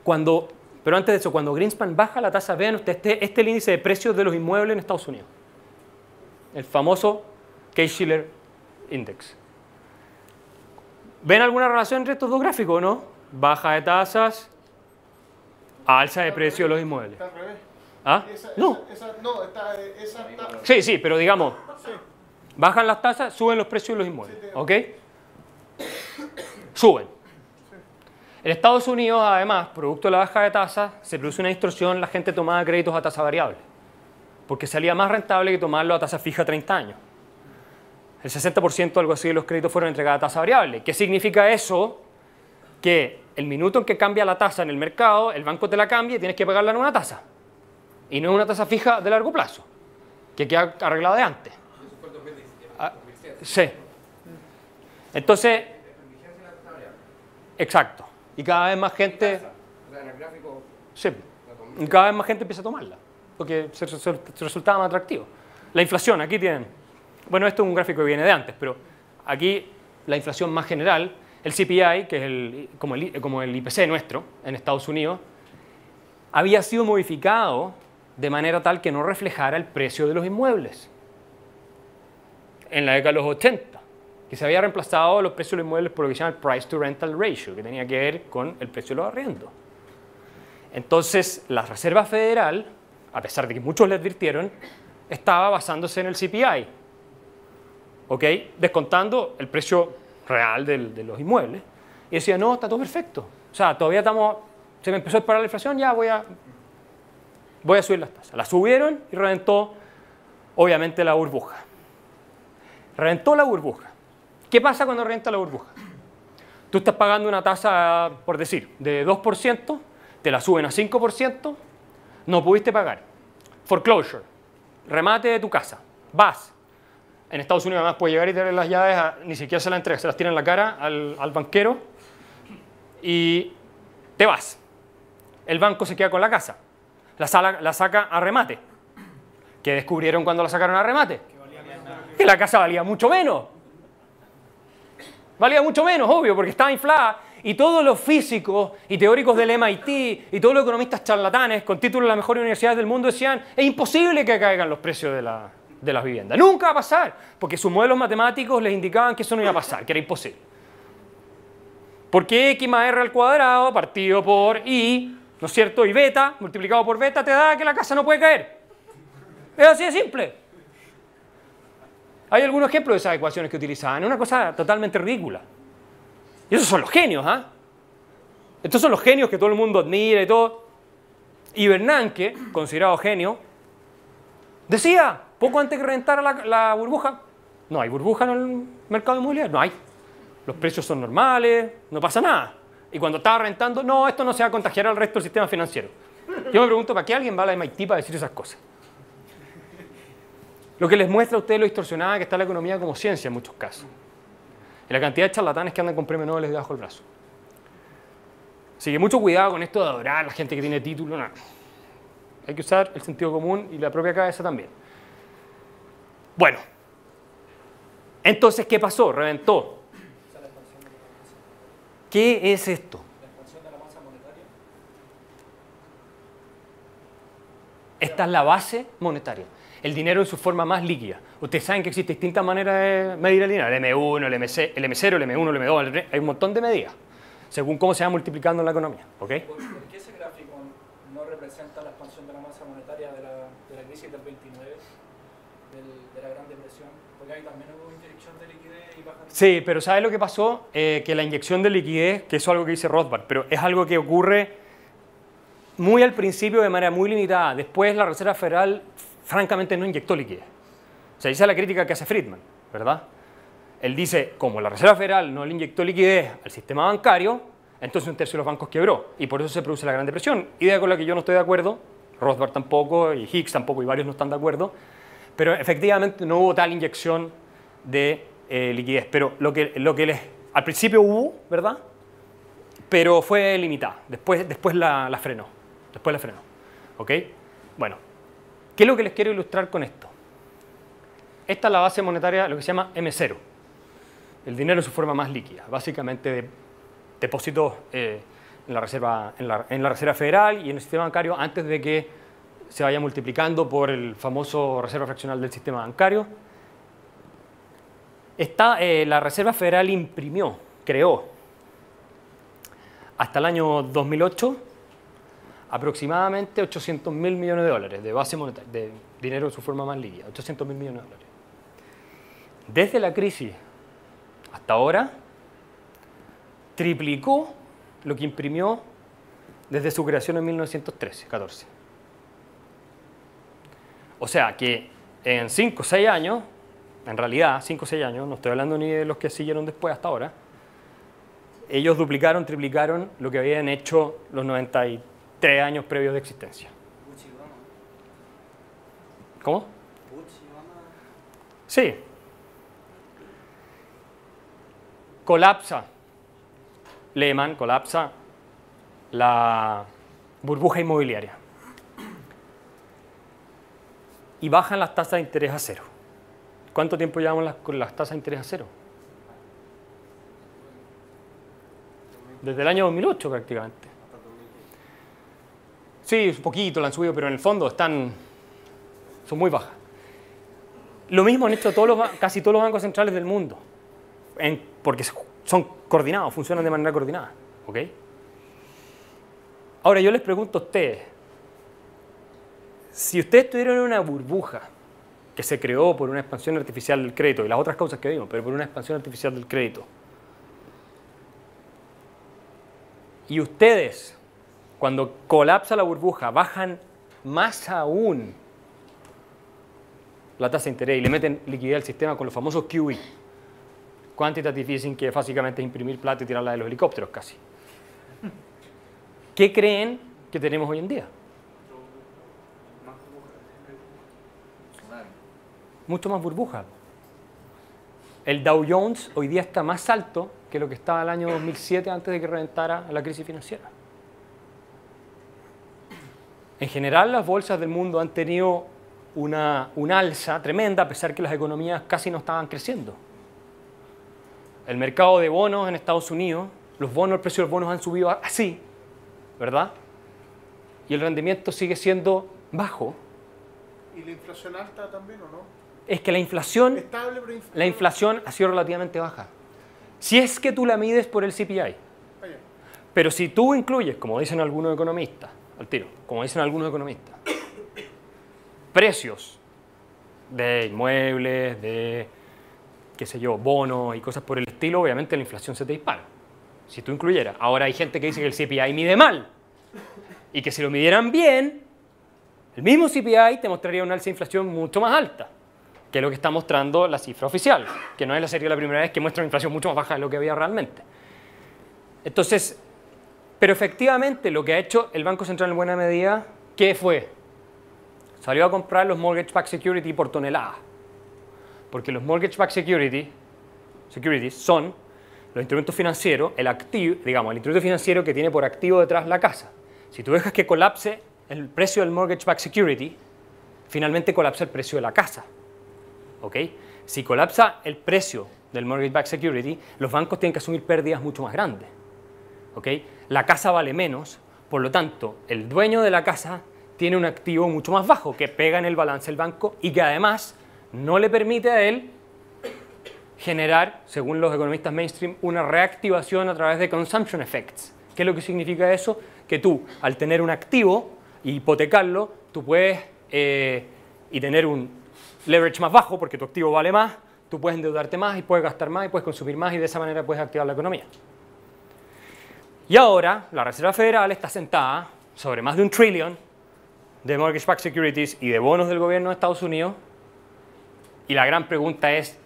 cuando, pero antes de eso, cuando Greenspan baja la tasa, vean ustedes, este, este es el índice de precios de los inmuebles en Estados Unidos. El famoso Case-Shiller Index. ¿Ven alguna relación entre estos dos gráficos, no? Baja de tasas, alza de precios de los inmuebles. Está al revés. ¿Ah? No. Sí, sí, pero digamos, bajan las tasas, suben los precios de los inmuebles. ¿Ok? Suben. En Estados Unidos, además, producto de la baja de tasas, se produce una distorsión, la gente tomaba créditos a tasa variable, porque salía más rentable que tomarlo a tasa fija a 30 años. El 60% algo así de los créditos fueron entregados a tasa variable. ¿Qué significa eso? Que el minuto en que cambia la tasa en el mercado, el banco te la cambia y tienes que pagarla en una tasa. Y no en una tasa fija de largo plazo, que queda arreglada de antes. Ah, sí. Entonces, exacto. Y cada vez más gente, O sea, en el gráfico sí, y cada vez más gente empieza a tomarla, porque se, resultaba más atractivo. La inflación, aquí tienen, bueno, esto es un gráfico que viene de antes, pero aquí la inflación más general el CPI, que es el, como, el, como el IPC nuestro en Estados Unidos, había sido modificado de manera tal que no reflejara el precio de los inmuebles en la década de los 80, que se había reemplazado los precios de los inmuebles por lo que se llama el Price to Rental Ratio, que tenía que ver con el precio de los arriendos. Entonces, la Reserva Federal, a pesar de que muchos le advirtieron, estaba basándose en el CPI, ¿ok? Descontando el precio real de los inmuebles. Y decía, no, está todo perfecto. O sea, todavía estamos, se me empezó a disparar la inflación, ya voy a, voy a subir las tasas. La subieron y reventó, obviamente, la burbuja. Reventó la burbuja. ¿Qué pasa cuando revienta la burbuja? Tú estás pagando una tasa, por decir, de 2%, te la suben a 5%, no pudiste pagar. Foreclosure, remate de tu casa. Vas. En Estados Unidos además puedes llegar y tener las llaves, ni siquiera se las entregas, se las tiran en la cara al, al banquero y te vas. El banco se queda con la casa. La, sala- la saca a remate. ¿Qué descubrieron cuando la sacaron a remate? Que la casa valía mucho menos. Valía mucho menos, obvio, porque estaba inflada. Y todos los físicos y teóricos del MIT y todos los economistas charlatanes con títulos de las mejores universidades del mundo decían, es imposible que caigan los precios de, la- de las viviendas. Nunca va a pasar, porque sus modelos matemáticos les indicaban que eso no iba a pasar, que era imposible. Porque x más r al cuadrado partido por i, ¿no es cierto? Y beta multiplicado por beta te da que la casa no puede caer. Es así de simple. Hay algunos ejemplos de esas ecuaciones que utilizaban. Una cosa totalmente ridícula. Y esos son los genios, ¿ah? Estos son los genios que todo el mundo admira y todo. Y Bernanke, considerado genio, decía, poco antes que reventara la, la burbuja, no hay burbuja en el mercado inmobiliario, no hay. Los precios son normales, no pasa nada. Y cuando estaba rentando, no, esto no se va a contagiar al resto del sistema financiero. Yo me pregunto, ¿para qué alguien va a la MIT para decir esas cosas? Lo que les muestra a ustedes lo distorsionada que está la economía como ciencia en muchos casos. Y la cantidad de charlatanes que andan con premios Nobel debajo del brazo. Así que mucho cuidado con esto de adorar a la gente que tiene título. No. Hay que usar el sentido común y la propia cabeza también. Bueno. Entonces, ¿qué pasó? Reventó. ¿Qué es esto? Esta es la base monetaria. El dinero en su forma más líquida. Ustedes saben que existen distintas maneras de medir el dinero. El M1, el, MC, el M0, el M1, el M2, el M3. Hay un montón de medidas. Según cómo se va multiplicando la economía. ¿ok? ¿Por, por qué ese gráfico no representa la expansión de la masa monetaria de la, de la crisis del 29, del- de la Gran Depresión? Porque ahí también hubo inyección de liquidez y baja de Sí, pero ¿sabes lo que pasó? Eh, que la inyección de liquidez, que eso es algo que dice Rothbard, pero es algo que ocurre muy al principio de manera muy limitada. Después la Reserva Federal, francamente, no inyectó liquidez. O sea, esa es la crítica que hace Friedman, ¿verdad? Él dice, como la Reserva Federal no le inyectó liquidez al sistema bancario, entonces un tercio de los bancos quebró y por eso se produce la Gran Depresión. Idea con la que yo no estoy de acuerdo, Rothbard tampoco, y Hicks tampoco, y varios no están de acuerdo, pero efectivamente no hubo tal inyección de eh, liquidez. Pero lo que, lo que les, al principio hubo, ¿verdad? Pero fue limitada. Después, después la, la frenó. Después la frenó. ¿Ok? Bueno, ¿qué es lo que les quiero ilustrar con esto? Esta es la base monetaria, lo que se llama M0. El dinero en su forma más líquida, básicamente de depósitos eh, en, la reserva, Federal y en el sistema bancario antes de que se vaya multiplicando por el famoso reserva fraccional del sistema bancario. Esta, eh, la Reserva Federal imprimió, creó, hasta el año 2008, aproximadamente 800 mil millones de dólares de base monetaria, de dinero en su forma más líquida, 800 mil millones de dólares. Desde la crisis hasta ahora, triplicó lo que imprimió desde su creación en 1913, 14. O sea que en 5 o 6 años, en realidad 5 o 6 años, no estoy hablando ni de los que siguieron después hasta ahora, ellos duplicaron, triplicaron lo que habían hecho los 93 años previos de existencia. ¿Cómo? Sí. Colapsa. Lehman colapsa la burbuja inmobiliaria. Y bajan las tasas de interés a cero. ¿Cuánto tiempo llevamos las- con las tasas de interés a cero? desde el año 2008 prácticamente. Sí, un poquito la han subido, pero en el fondo están, son muy bajas. Lo mismo han hecho todos los, casi todos los bancos centrales del mundo, porque son coordinados, funcionan de manera coordinada. ¿ok? Ahora yo les pregunto a ustedes, si ustedes tuvieron una burbuja que se creó por una expansión artificial del crédito y las otras causas que vimos, pero por una expansión artificial del crédito, y ustedes, cuando colapsa la burbuja, bajan más aún la tasa de interés y le meten liquidez al sistema con los famosos QE, quantitative easing, que básicamente es imprimir plata y tirarla de los helicópteros casi. ¿Qué creen que tenemos hoy en día? Mucho más burbuja. El Dow Jones hoy día está más alto que lo que estaba el año 2007 antes de que reventara la crisis financiera. En general, las bolsas del mundo han tenido una, una alza tremenda a pesar que las economías casi no estaban creciendo. El mercado de bonos en Estados Unidos, los bonos, el precio de los bonos han subido así, ¿verdad? Y el rendimiento sigue siendo bajo. ¿Y la inflación alta también o no? Es que la inflación Estable, pero inf- la inflación ha sido relativamente baja. Si es que tú la mides por el CPI. Ah. Pero si tú incluyes, como dicen algunos economistas, al tiro, como dicen algunos economistas, precios de inmuebles, de, qué sé yo, bonos y cosas por el estilo, obviamente la inflación se te dispara. Si tú incluyeras. Ahora hay gente que dice que el CPI mide mal y que si lo midieran bien, el mismo CPI te mostraría una alza de inflación mucho más alta que lo que está mostrando la cifra oficial, que no es la serie la primera vez que muestra una inflación mucho más baja de lo que había realmente. Entonces, pero efectivamente lo que ha hecho el Banco Central en buena medida, ¿qué fue? Salió a comprar los mortgage backed security por tonelada. Porque los mortgage backed security, securities son los instrumentos financieros, el activo, digamos, el instrumento financiero que tiene por activo detrás la casa. Si tú dejas que colapse el precio del mortgage backed security, finalmente colapsa el precio de la casa. ¿ok? Si colapsa el precio del mortgage backed security, los bancos tienen que asumir pérdidas mucho más grandes. ¿Ok? La casa vale menos, por lo tanto, el dueño de la casa tiene un activo mucho más bajo que pega en el balance del banco y que además no le permite a él generar, según los economistas mainstream, una reactivación a través de consumption effects. ¿Qué es lo que significa eso? Que tú, al tener un activo y hipotecarlo, tú puedes, eh, y tener un leverage más bajo, porque tu activo vale más, tú puedes endeudarte más y puedes gastar más y puedes consumir más y de esa manera puedes activar la economía. Y ahora la Reserva Federal está sentada sobre más de un trillón de mortgage backed securities y de bonos del gobierno de Estados Unidos. Y la gran pregunta es,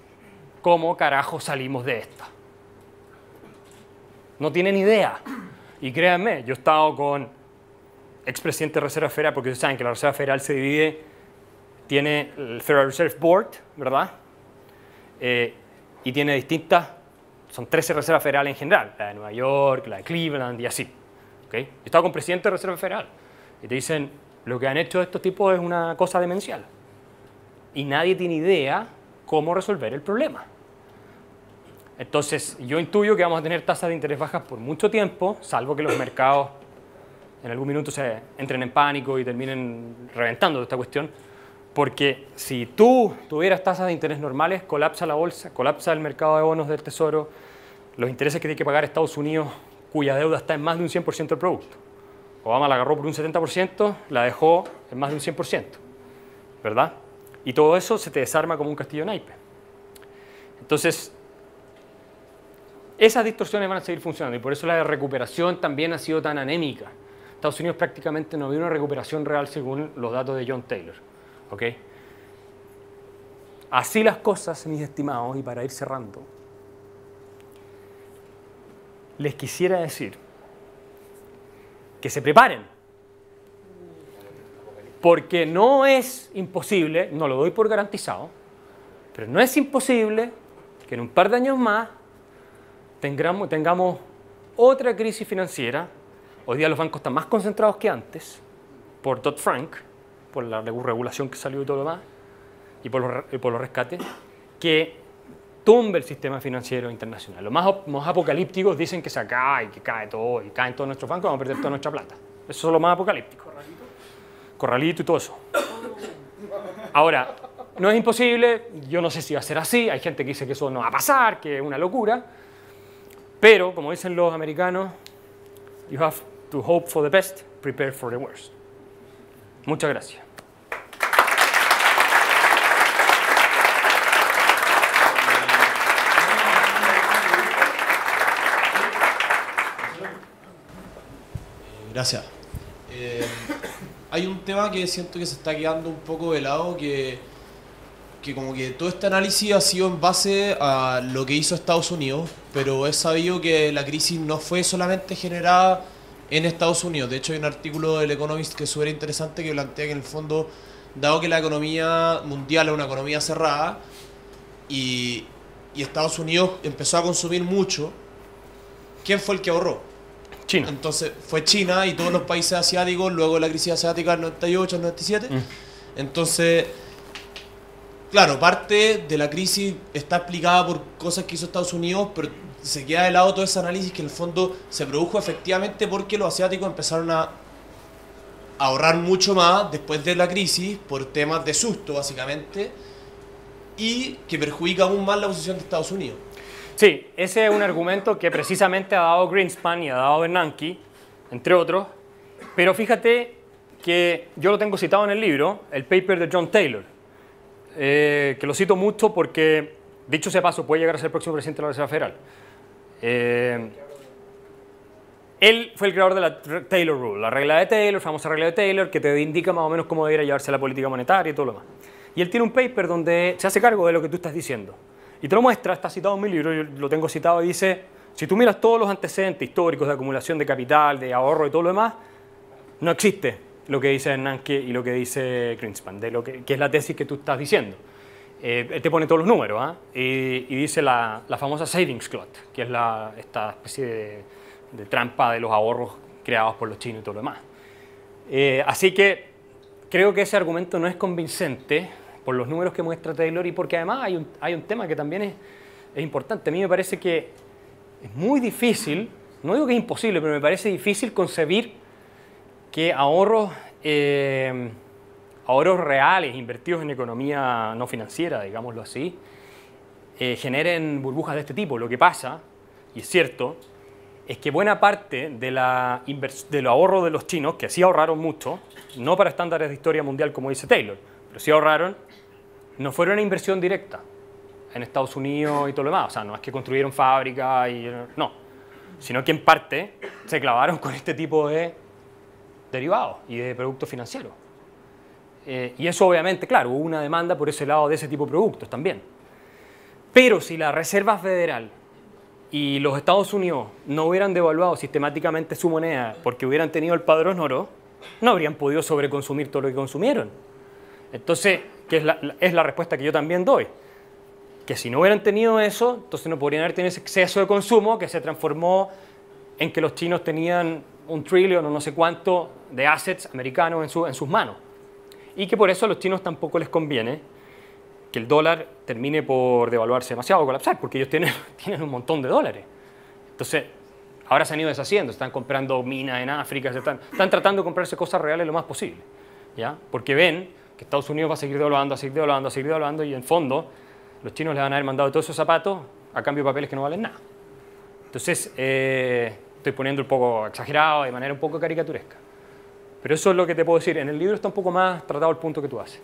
¿cómo carajo salimos de esta? No tienen idea. Y créanme, yo he estado con expresidentes de Reserva Federal, porque ustedes saben que la Reserva Federal se divide, tiene el Federal Reserve Board, ¿verdad? Eh, y tiene distintas, son 13 reservas federales en general, la de Nueva York, la de Cleveland y así. ¿ok? Yo he estado con presidentes de Reserva Federal y te dicen, lo que han hecho estos tipos es una cosa demencial. Y nadie tiene idea cómo resolver el problema. Entonces, yo intuyo que vamos a tener tasas de interés bajas por mucho tiempo, salvo que los mercados en algún minuto se entren en pánico y terminen reventando esta cuestión. Porque si tú tuvieras tasas de interés normales, colapsa la bolsa, colapsa el mercado de bonos del tesoro, los intereses que tiene que pagar Estados Unidos, cuya deuda está en más de un 100% del producto. Obama la agarró por un 70%, la dejó en más de un 100%, ¿verdad? Y todo eso se te desarma como un castillo naipe. Entonces, esas distorsiones van a seguir funcionando y por eso la recuperación también ha sido tan anémica. Estados Unidos prácticamente no vio una recuperación real según los datos de John Taylor. ¿Ok? Así las cosas, mis estimados, y para ir cerrando, les quisiera decir que se preparen, porque no es imposible, no lo doy por garantizado, pero no es imposible que en un par de años más tengamos, tengamos otra crisis financiera. Hoy día los bancos están más concentrados que antes por Dodd-Frank, por la regu- regulación que salió y todo lo demás, y por los, y por los rescates, que tumbe el sistema financiero internacional. Los más, más apocalípticos dicen que se cae, que cae todo, y caen todos nuestros bancos, vamos a perder toda nuestra plata. Eso es lo más apocalíptico. Corralito y todo eso. Ahora, no es imposible, yo no sé si va a ser así, hay gente que dice que eso no va a pasar, que es una locura, pero como dicen los americanos, you have to hope for the best, prepare for the worst. Muchas gracias. Gracias. Eh, hay un tema que siento que se está quedando un poco de lado, que, que como que todo este análisis ha sido en base a lo que hizo Estados Unidos, pero es sabido que la crisis no fue solamente generada en Estados Unidos. De hecho, hay un artículo del Economist que es súper interesante que plantea que en el fondo, dado que la economía mundial es una economía cerrada y, y Estados Unidos empezó a consumir mucho, ¿quién fue el que ahorró? China. Entonces fue China y todos los países asiáticos luego de la crisis asiática del 98 al 97. Mm. Entonces, claro, parte de la crisis está explicada por cosas que hizo Estados Unidos, pero se queda de lado todo ese análisis que en el fondo se produjo efectivamente porque los asiáticos empezaron a ahorrar mucho más después de la crisis por temas de susto básicamente y que perjudica aún más la posición de Estados Unidos. Sí, ese es un argumento que precisamente ha dado Greenspan y ha dado Bernanke, entre otros. Pero fíjate que yo lo tengo citado en el libro, el paper de John Taylor, eh, que lo cito mucho porque, dicho sea paso, puede llegar a ser el próximo presidente de la Reserva Federal. Eh, él fue el creador de la Taylor Rule, la regla de Taylor, famosa regla de Taylor, que te indica más o menos cómo debería llevarse la política monetaria y todo lo demás. Y él tiene un paper donde se hace cargo de lo que tú estás diciendo. Y te lo muestra, está citado en mi libro, yo lo tengo citado y dice, si tú miras todos los antecedentes históricos de acumulación de capital, de ahorro y todo lo demás, no existe lo que dice Nanke y lo que dice Greenspan, de lo que, que es la tesis que tú estás diciendo. Eh, te pone todos los números, ¿ah? y, y dice la, la famosa savings cloud, que es la, esta especie de, de trampa de los ahorros creados por los chinos y todo lo demás. Eh, así que creo que ese argumento no es convincente por los números que muestra Taylor y porque además hay un, hay un tema que también es, es importante. A mí me parece que es muy difícil, no digo que es imposible, pero me parece difícil concebir que ahorros, eh, ahorros reales invertidos en economía no financiera, digámoslo así, eh, generen burbujas de este tipo. Lo que pasa, y es cierto, es que buena parte de, la de los de los chinos, que sí ahorraron mucho, no para estándares de historia mundial como dice Taylor, pero sí ahorraron, no fueron una inversión directa en Estados Unidos y todo lo demás. O sea, no es que construyeron fábricas y no, sino que en parte se clavaron con este tipo de derivados y de productos financieros. Eh, y eso obviamente, claro, hubo una demanda por ese lado de ese tipo de productos también. Pero si la Reserva Federal y los Estados Unidos no hubieran devaluado sistemáticamente su moneda porque hubieran tenido el padrón oro, no habrían podido sobreconsumir todo lo que consumieron. Entonces, que es la, es la respuesta que yo también doy. Que si no hubieran tenido eso, entonces no podrían haber tenido ese exceso de consumo que se transformó en que los chinos tenían un trillón o no sé cuánto de assets americanos en, su- en sus manos. Y que por eso a los chinos tampoco les conviene que el dólar termine por devaluarse demasiado o colapsar, porque ellos tienen, tienen un montón de dólares. Entonces, ahora se han ido deshaciendo, están comprando minas en África, están, están tratando de comprarse cosas reales lo más posible, ¿ya? Porque ven que Estados Unidos va a seguir devaluando, a seguir devaluando, a seguir devaluando, y en fondo los chinos les van a haber mandado todos esos zapatos a cambio de papeles que no valen nada. Entonces, eh, estoy poniendo un poco exagerado, de manera un poco caricaturesca. Pero eso es lo que te puedo decir. En el libro está un poco más tratado el punto que tú haces.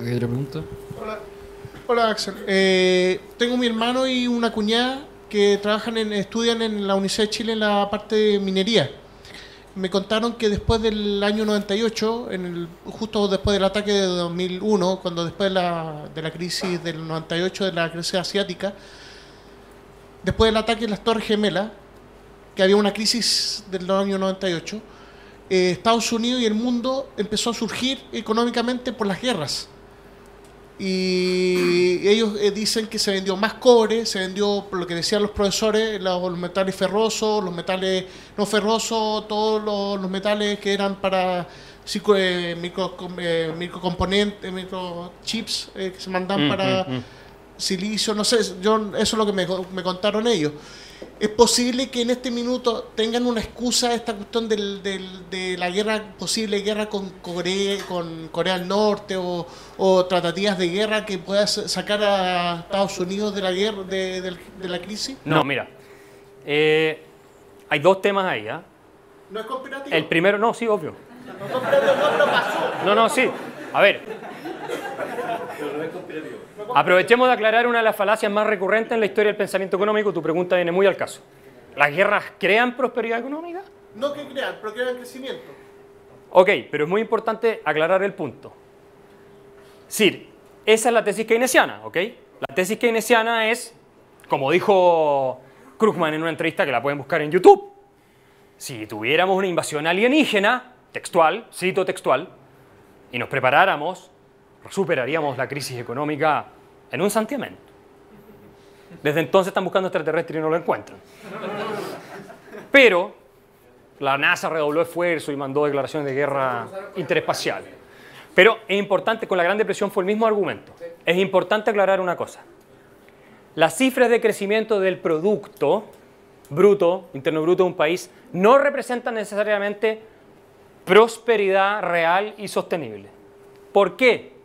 ¿Hay otra pregunta? Hola, Hola Axel. Eh, tengo mi hermano y una cuñada que trabajan en, estudian en la Universidad de Chile en la parte de minería. Me contaron que después del año 98, en el, justo después del ataque de 2001, cuando después de la, de la crisis del 98, de la crisis asiática, después del ataque de las Torres Gemelas, que había una crisis del año 98, eh, Estados Unidos y el mundo empezó a surgir económicamente por las guerras. Y ellos eh, dicen que se vendió más cobre, se vendió, por lo que decían los profesores, los, metales ferrosos, los metales no ferrosos, todos los, los metales que eran para psico- eh, micro, eh, microcomponentes, microchips eh, que se mandan Mm, para, mm, mm. silicio, no sé, yo, eso es lo que me, me contaron ellos. ¿Es posible que en este minuto tengan una excusa esta cuestión del, del- de la guerra, posible guerra con Corea, con Corea del Norte o, o tratativas de guerra que pueda sa- sacar a Estados Unidos de la guerra, de, la crisis? No, mira. eh, hay dos temas ahí. ¿ah? ¿No es conspirativo? El primero, no, sí, obvio. No, no, sí. A ver. Aprovechemos de aclarar una de las falacias más recurrentes en la historia del pensamiento económico. Tu pregunta viene muy al caso. ¿Las guerras crean prosperidad económica? No que crean, pero crean crecimiento. Ok, pero es muy importante aclarar el punto. Sí, esa es la tesis keynesiana, ¿ok? La tesis keynesiana es, como dijo Krugman en una entrevista que la pueden buscar en YouTube, si tuviéramos una invasión alienígena, textual, cito textual, y nos preparáramos, superaríamos la crisis económica en un santiamén. Desde entonces están buscando extraterrestres y no lo encuentran. Pero la NASA redobló esfuerzo y mandó declaraciones de guerra interespacial. Pero es importante, con la Gran Depresión fue el mismo argumento. Es importante aclarar una cosa. Las cifras de crecimiento del producto bruto, interno bruto de un país, no representan necesariamente prosperidad real y sostenible. ¿Por qué?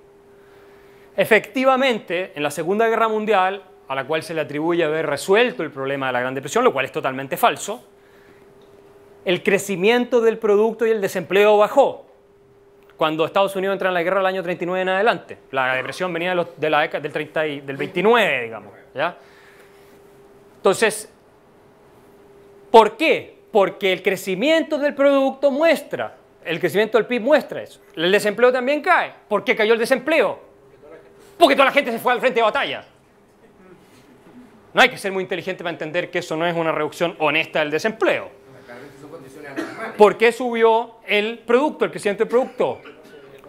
Efectivamente, en la Segunda Guerra Mundial, a la cual se le atribuye haber resuelto el problema de la Gran Depresión, lo cual es totalmente falso, el crecimiento del producto y el desempleo bajó. Cuando Estados Unidos entra en la guerra el año 39 en adelante. La depresión venía de, la década del, 30 y- del 29, digamos. ¿ya? Entonces, ¿por qué? Porque el crecimiento del producto muestra, el crecimiento del PIB muestra eso. El desempleo también cae. ¿Por qué cayó el desempleo? Porque toda la gente se fue al frente de batalla. No hay que ser muy inteligente para entender que eso no es una reducción honesta del desempleo. ¿Por qué subió el producto, el crecimiento del producto?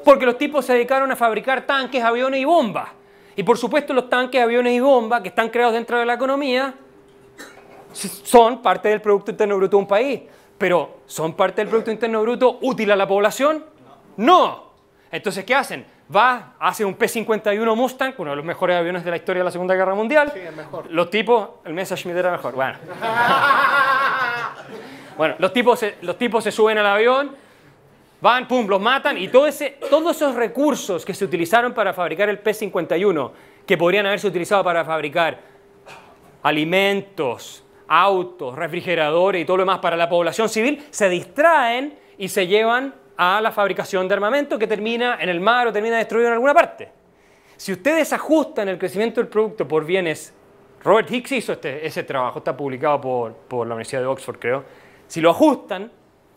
Porque los tipos se dedicaron a fabricar tanques, aviones y bombas. Y por supuesto los tanques, aviones y bombas que están creados dentro de la economía son parte del Producto Interno Bruto de un país. Pero ¿son parte del Producto Interno Bruto útil a la población? No. Entonces, ¿qué hacen? Va, hace un P-51 Mustang, uno de los mejores aviones de la historia de la Segunda Guerra Mundial. Sí, el mejor. Los tipos, el Messerschmitt era mejor, bueno. Bueno, los tipos, se, los tipos se suben al avión, van, pum, los matan y todo ese, todos esos recursos que se utilizaron para fabricar el P-51, que podrían haberse utilizado para fabricar alimentos, autos, refrigeradores y todo lo demás para la población civil, se distraen y se llevan a la fabricación de armamento que termina en el mar o termina destruido en alguna parte. Si ustedes ajustan el crecimiento del producto por bienes, Robert Hicks hizo este, ese trabajo, está publicado por, por la Universidad de Oxford, creo. Si lo ajustan,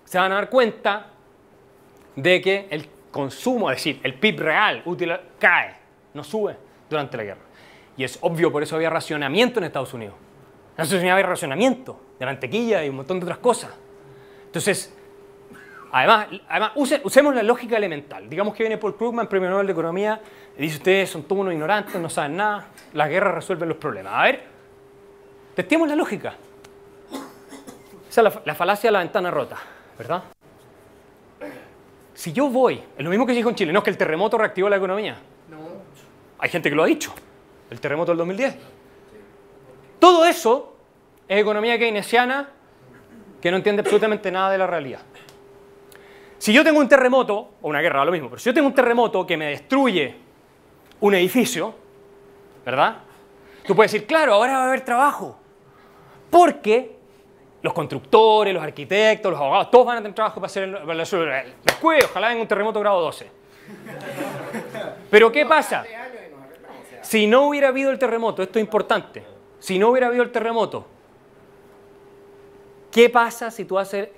se van a dar cuenta de que el consumo, es decir, el PIB real útil cae, no sube durante la guerra. Y es obvio, por eso había racionamiento en Estados Unidos. En Estados Unidos había racionamiento de mantequilla y un montón de otras cosas. Entonces, además, además use- usemos la lógica elemental. Digamos que viene Paul Krugman, premio Nobel de Economía, y dice, ustedes son todos unos ignorantes, no saben nada, las guerras resuelven los problemas. A ver, testemos la lógica. Esa es la, la falacia de la ventana rota, ¿verdad? Si yo voy, es lo mismo que se dijo en Chile, no es que el terremoto reactivó la economía. Hay gente que lo ha dicho, el terremoto del 2010. Todo eso es economía keynesiana que no entiende absolutamente nada de la realidad. Si yo tengo un terremoto, o una guerra, lo mismo, pero si yo tengo un terremoto que me destruye un edificio, ¿verdad? Tú puedes decir, claro, ahora va a haber trabajo. Porque los constructores, los arquitectos, los abogados, todos van a tener trabajo para hacer el, para el- ojalá venga un terremoto grado 12. Pero ¿qué pasa? Si no hubiera habido el terremoto, esto es importante, si no hubiera habido el terremoto, ¿qué pasa si tú haces,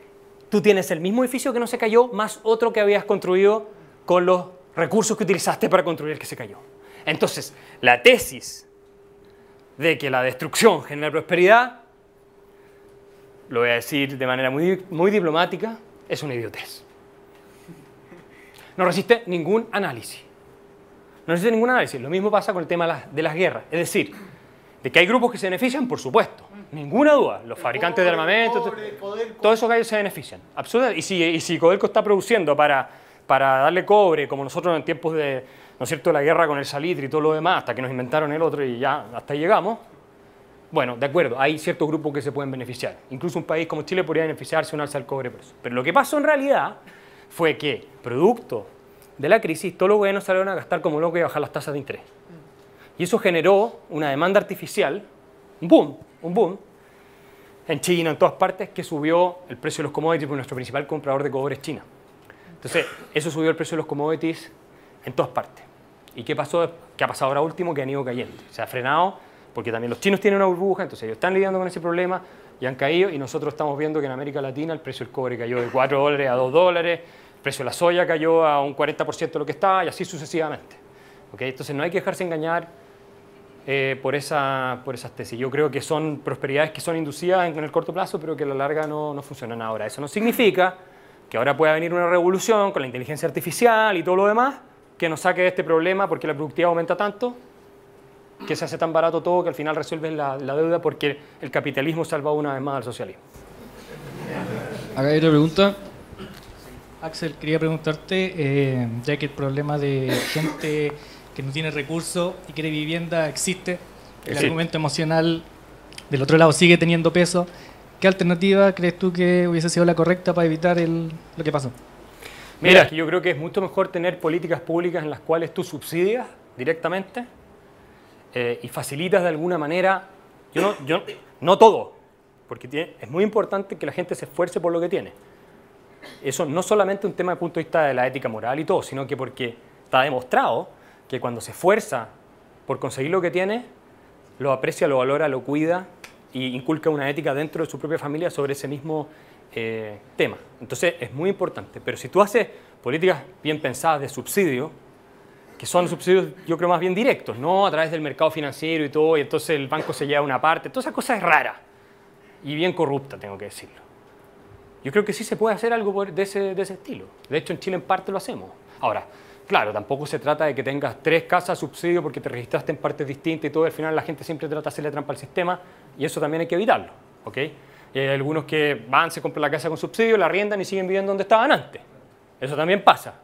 tú tienes el mismo edificio que no se cayó más otro que habías construido con los recursos que utilizaste para construir el que se cayó? Entonces, la tesis de que la destrucción genera prosperidad, lo voy a decir de manera muy, muy diplomática, es una idiotez. No resiste ningún análisis. No resiste ningún análisis. Lo mismo pasa con el tema de las, de las guerras. Es decir, de que hay grupos que se benefician, por supuesto. Ninguna duda. Los fabricantes de armamento, Codelco. todos esos gallos se benefician. Absolutamente. Y si, y si Codelco está produciendo para, para darle cobre, como nosotros en tiempos de, ¿no es cierto?, la guerra con el salitre y todo lo demás, hasta que nos inventaron el otro y ya hasta ahí llegamos. Bueno, de acuerdo, hay ciertos grupos que se pueden beneficiar. Incluso un país como Chile podría beneficiarse un alza del cobre por eso. Pero lo que pasó en realidad fue que, producto de la crisis, todos los gobiernos salieron a gastar como loco y a bajar las tasas de interés. Y eso generó una demanda artificial, un boom, un boom, en China, en todas partes, que subió el precio de los commodities, porque nuestro principal comprador de cobre es China. Entonces, eso subió el precio de los commodities en todas partes. ¿Y qué pasó? ¿Qué ha pasado ahora último? Que han ido cayendo. Se ha frenado porque también los chinos tienen una burbuja, entonces ellos están lidiando con ese problema y han caído y nosotros estamos viendo que en América Latina el precio del cobre cayó de 4 dólares a 2 dólares, el precio de la soya cayó a un 40% de lo que estaba y así sucesivamente. ¿ok? Entonces no hay que dejarse engañar eh, por, esa, por esas tesis. Yo creo que son prosperidades que son inducidas en, en el corto plazo, pero que a la larga no, no funcionan ahora. Eso no significa que ahora pueda venir una revolución con la inteligencia artificial y todo lo demás que nos saque de este problema porque la productividad aumenta tanto que se hace tan barato todo que al final resuelven la, la deuda porque el capitalismo salva una vez más al socialismo. Acá hay otra pregunta. Axel, quería preguntarte, eh, ya que el problema de gente que no tiene recursos y quiere vivienda existe, el Existe. argumento emocional del otro lado sigue teniendo peso, ¿qué alternativa crees tú que hubiese sido la correcta para evitar el- lo que pasó? Mira, que yo creo que es mucho mejor tener políticas públicas en las cuales tú subsidias directamente eh, y facilitas de alguna manera, yo no, yo, no todo, porque tiene- es muy importante que la gente se esfuerce por lo que tiene. Eso no solamente un tema de punto de vista de la ética moral y todo, sino que porque está demostrado que cuando se esfuerza por conseguir lo que tiene, lo aprecia, lo valora, lo cuida y inculca una ética dentro de su propia familia sobre ese mismo eh, tema. Entonces es muy importante. Pero si tú haces políticas bien pensadas de subsidio, que son subsidios yo creo más bien directos, no a través del mercado financiero y todo, y entonces el banco se lleva una parte, toda esa cosa es rara y bien corrupta, tengo que decirlo. Yo creo que sí se puede hacer algo de ese, de ese estilo. De hecho, en Chile en parte lo hacemos. Ahora, claro, tampoco se trata de que tengas tres casas subsidio porque te registraste en partes distintas y todo. Al final la gente siempre trata de hacerle trampa al sistema y eso también hay que evitarlo. ¿ok? Hay algunos que van, se compran la casa con subsidio, la arriendan y siguen viviendo donde estaban antes. Eso también pasa.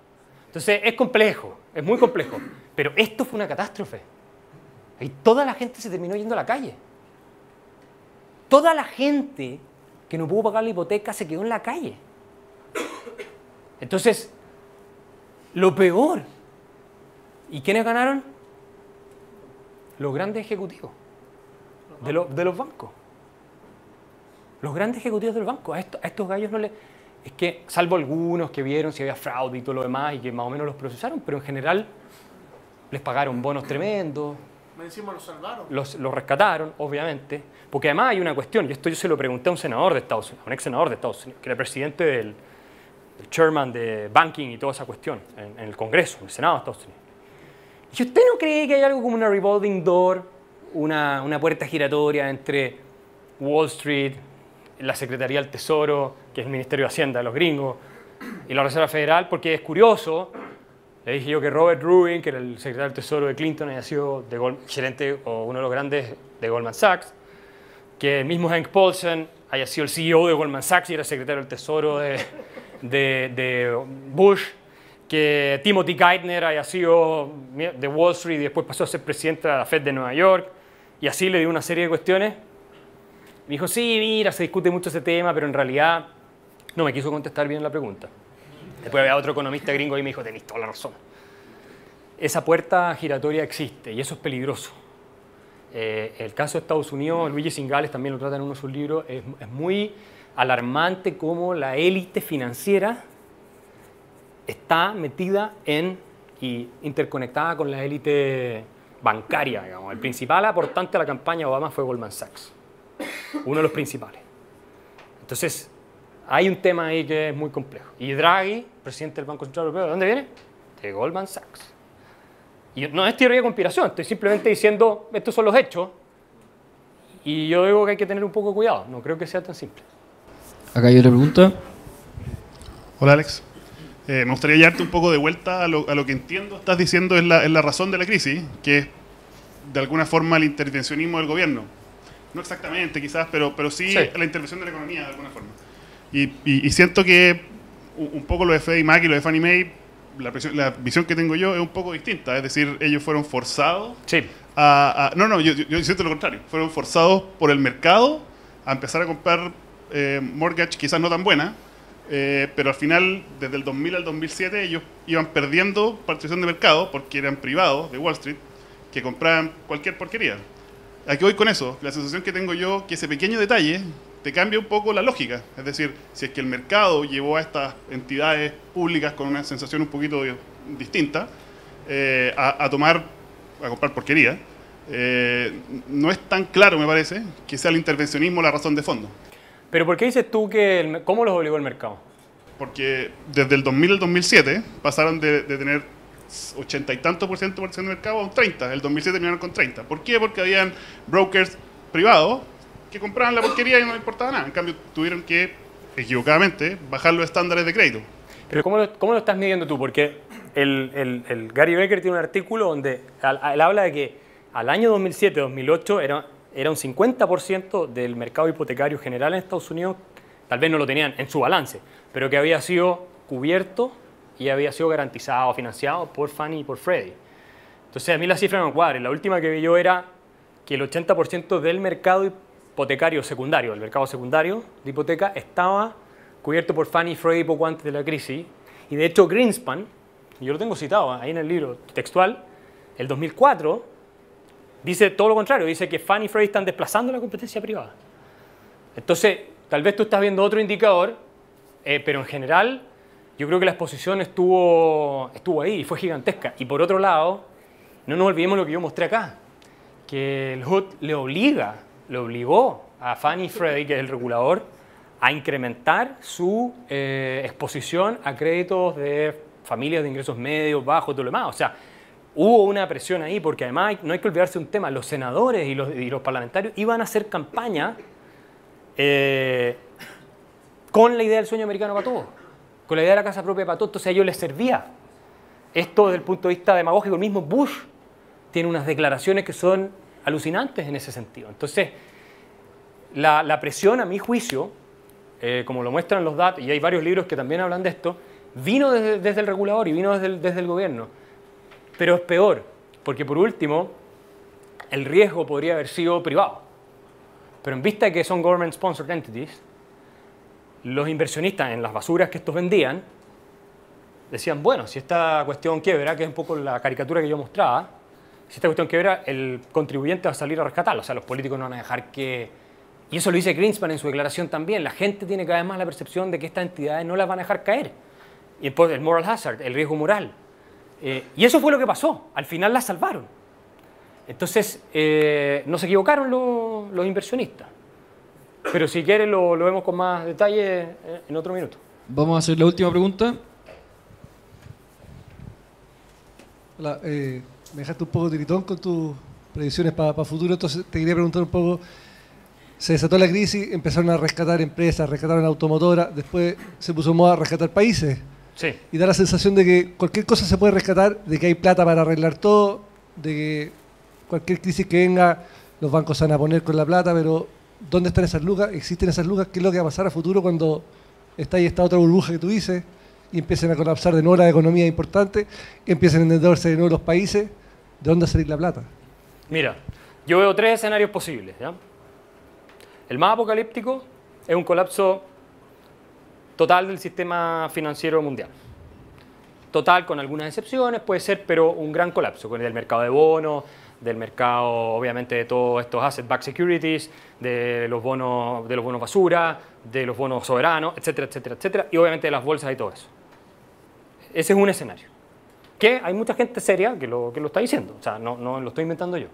Entonces es complejo, es muy complejo. Pero esto fue una catástrofe. Y toda la gente se terminó yendo a la calle. Toda la gente que no pudo pagar la hipoteca se quedó en la calle. Entonces, lo peor. ¿Y quiénes ganaron? Los grandes ejecutivos de, lo- de los bancos. Los grandes ejecutivos del banco. A, esto- a estos gallos no le... Es que, salvo algunos que vieron si había fraude y todo lo demás y que más o menos los procesaron, pero en general les pagaron bonos tremendos, Me encima lo salvaron. los, los rescataron, obviamente, porque además hay una cuestión, y esto yo se lo pregunté a un senador de Estados Unidos, a un ex senador de Estados Unidos, que era presidente del, del chairman de banking y toda esa cuestión en, en el Congreso, en el Senado de Estados Unidos. ¿Y usted no cree que hay algo como una revolving door, una, una puerta giratoria entre Wall Street, la Secretaría del Tesoro, que es el Ministerio de Hacienda de los gringos, y la Reserva Federal? Porque es curioso, le dije yo que Robert Rubin, que era el secretario del Tesoro de Clinton, haya sido de gerente o uno de los grandes de Goldman Sachs, que el mismo Hank Paulson haya sido el CEO de Goldman Sachs y era secretario del Tesoro de, de- de Bush, que Timothy Geithner haya sido de Wall Street y después pasó a ser presidente de la Fed de Nueva York, y así le dio una serie de cuestiones. Me dijo, sí, mira, se discute mucho ese tema, pero en realidad no me quiso contestar bien la pregunta. Después había otro economista gringo y me dijo, tenéis toda la razón. Esa puerta giratoria existe y eso es peligroso. Eh, el caso de Estados Unidos, Luigi Singales también lo trata en uno de sus libros, es, es muy alarmante cómo la élite financiera está metida en y interconectada con la élite bancaria. Digamos. El principal aportante a la campaña Obama fue Goldman Sachs, uno de los principales. Entonces, hay un tema ahí que es muy complejo. Y Draghi, presidente del Banco Central Europeo, ¿de dónde viene? De Goldman Sachs. Y no es teoría de conspiración, estoy simplemente diciendo, estos son los hechos. Y yo digo que hay que tener un poco de cuidado, no creo que sea tan simple. Acá hay otra pregunta. Hola Alex. Eh, me gustaría llevarte un poco de vuelta a lo, a lo que entiendo estás diciendo es la, es la razón de la crisis, que es de alguna forma el intervencionismo del gobierno. No exactamente quizás, pero, pero sí, Sí. la intervención de la economía de alguna forma. Y, y- y siento que un poco lo de Freddie Mac y lo de Fannie Mae la, presión- la visión que tengo yo es un poco distinta. Es decir, ellos fueron forzados Sí. a, a- no, no, yo, yo, yo siento lo contrario. Fueron forzados por el mercado a empezar a comprar eh, mortgage quizás no tan buena, eh, pero al final, desde el 2000 al 2007, ellos iban perdiendo participación de mercado porque eran privados de Wall Street que compraban cualquier porquería. ¿A qué voy con eso? La sensación que tengo yo que ese pequeño detalle te cambia un poco la lógica. Es decir, si es que el mercado llevó a estas entidades públicas con una sensación un poquito distinta eh, a, tomar, a comprar porquería, no es tan claro, me parece, que sea el intervencionismo la razón de fondo. Pero ¿por qué dices tú que... el- ¿Cómo los obligó el mercado? Porque desde el 2000 al 2007 pasaron de, de tener 80 y tanto por ciento de participación de mercado a un 30. El 2007 terminaron con 30. ¿Por qué? Porque habían brokers privados que compraban la porquería y no importaba nada. En cambio, tuvieron que, equivocadamente, bajar los estándares de crédito. Pero ¿cómo lo, cómo lo estás midiendo tú? Porque el, el- el Gary Becker tiene un artículo donde él habla de que al año 2007-2008 era, era un 50% del mercado hipotecario general en Estados Unidos, tal vez no lo tenían en su balance, pero que había sido cubierto y había sido garantizado, financiado por Fannie y por Freddie. Entonces a mí la cifra no me cuadra. La última que vi yo era que el 80% del mercado hipotecario secundario, el mercado secundario de hipoteca, estaba cubierto por Fannie y Freddie poco antes de la crisis. Y de hecho Greenspan, yo lo tengo citado ahí en el libro textual, el 2004, dice todo lo contrario, dice que Fannie y Freddie están desplazando la competencia privada. Entonces, tal vez tú estás viendo otro indicador, eh, pero en general yo creo que la exposición estuvo, estuvo ahí y fue gigantesca. Y por otro lado, no nos olvidemos lo que yo mostré acá, que el HUD le obliga, le obligó a Fannie Freddie, que es el regulador, a incrementar su eh, exposición a créditos de familias de ingresos medios, bajos, todo lo demás. O sea, hubo una presión ahí, porque además no hay que olvidarse un tema, los senadores y los, y los parlamentarios iban a hacer campaña eh, con la idea del sueño americano para todos, con la idea de la casa propia para todos, entonces a ellos les servía. Esto desde el punto de vista demagógico, el mismo Bush tiene unas declaraciones que son alucinantes en ese sentido. Entonces, la, presión, a mi juicio, eh, como lo muestran los datos, y hay varios libros que también hablan de esto, vino desde, el regulador y vino desde el gobierno. Pero es peor, porque por último, el riesgo podría haber sido privado. Pero en vista de que son government sponsored entities, los inversionistas en las basuras que estos vendían decían, bueno, si esta cuestión quiebra, que es un poco la caricatura que yo mostraba, si esta cuestión quiebra, el contribuyente va a salir a rescatarlo. O sea, los políticos no van a dejar que... Y eso lo dice Greenspan en su declaración también. La gente tiene cada vez más la percepción de que estas entidades no las van a dejar caer. Y después el moral hazard, el riesgo moral. Eh, y eso fue lo que pasó. Al final las salvaron. Entonces, eh, no se equivocaron los, los inversionistas. Pero si quieren lo, lo vemos con más detalle eh, en otro minuto. Vamos a hacer la última pregunta. Hola, eh, me dejaste un poco tiritón con tus predicciones para futuro, entonces te quería preguntar un poco. Se desató la crisis, empezaron a rescatar empresas, rescataron automotoras, después se puso en moda a rescatar países. Sí. Y da la sensación de que cualquier cosa se puede rescatar, de que hay plata para arreglar todo, de que cualquier crisis que venga, los bancos se van a poner con la plata, pero ¿dónde están esas lucas? ¿Existen esas lucas? ¿Qué es lo que va a pasar a futuro cuando está ahí esta otra burbuja que tú dices? Y empiecen a colapsar de nuevo la economía importante, y empiecen a endeudarse de nuevo los países, ¿de dónde va a salir la plata? Mira, yo veo tres escenarios posibles. ¿ya? El más apocalíptico es un colapso total del sistema financiero mundial. Total, con algunas excepciones, puede ser, pero un gran colapso, con el mercado de bonos, del mercado, obviamente, de todos estos asset-backed securities, de los bonos, de los bonos basura, de los bonos soberanos, etcétera, etcétera, etcétera, y obviamente de las bolsas y todo eso. Ese es un escenario. Que hay mucha gente seria que lo, que lo está diciendo, o sea, no, lo estoy inventando yo.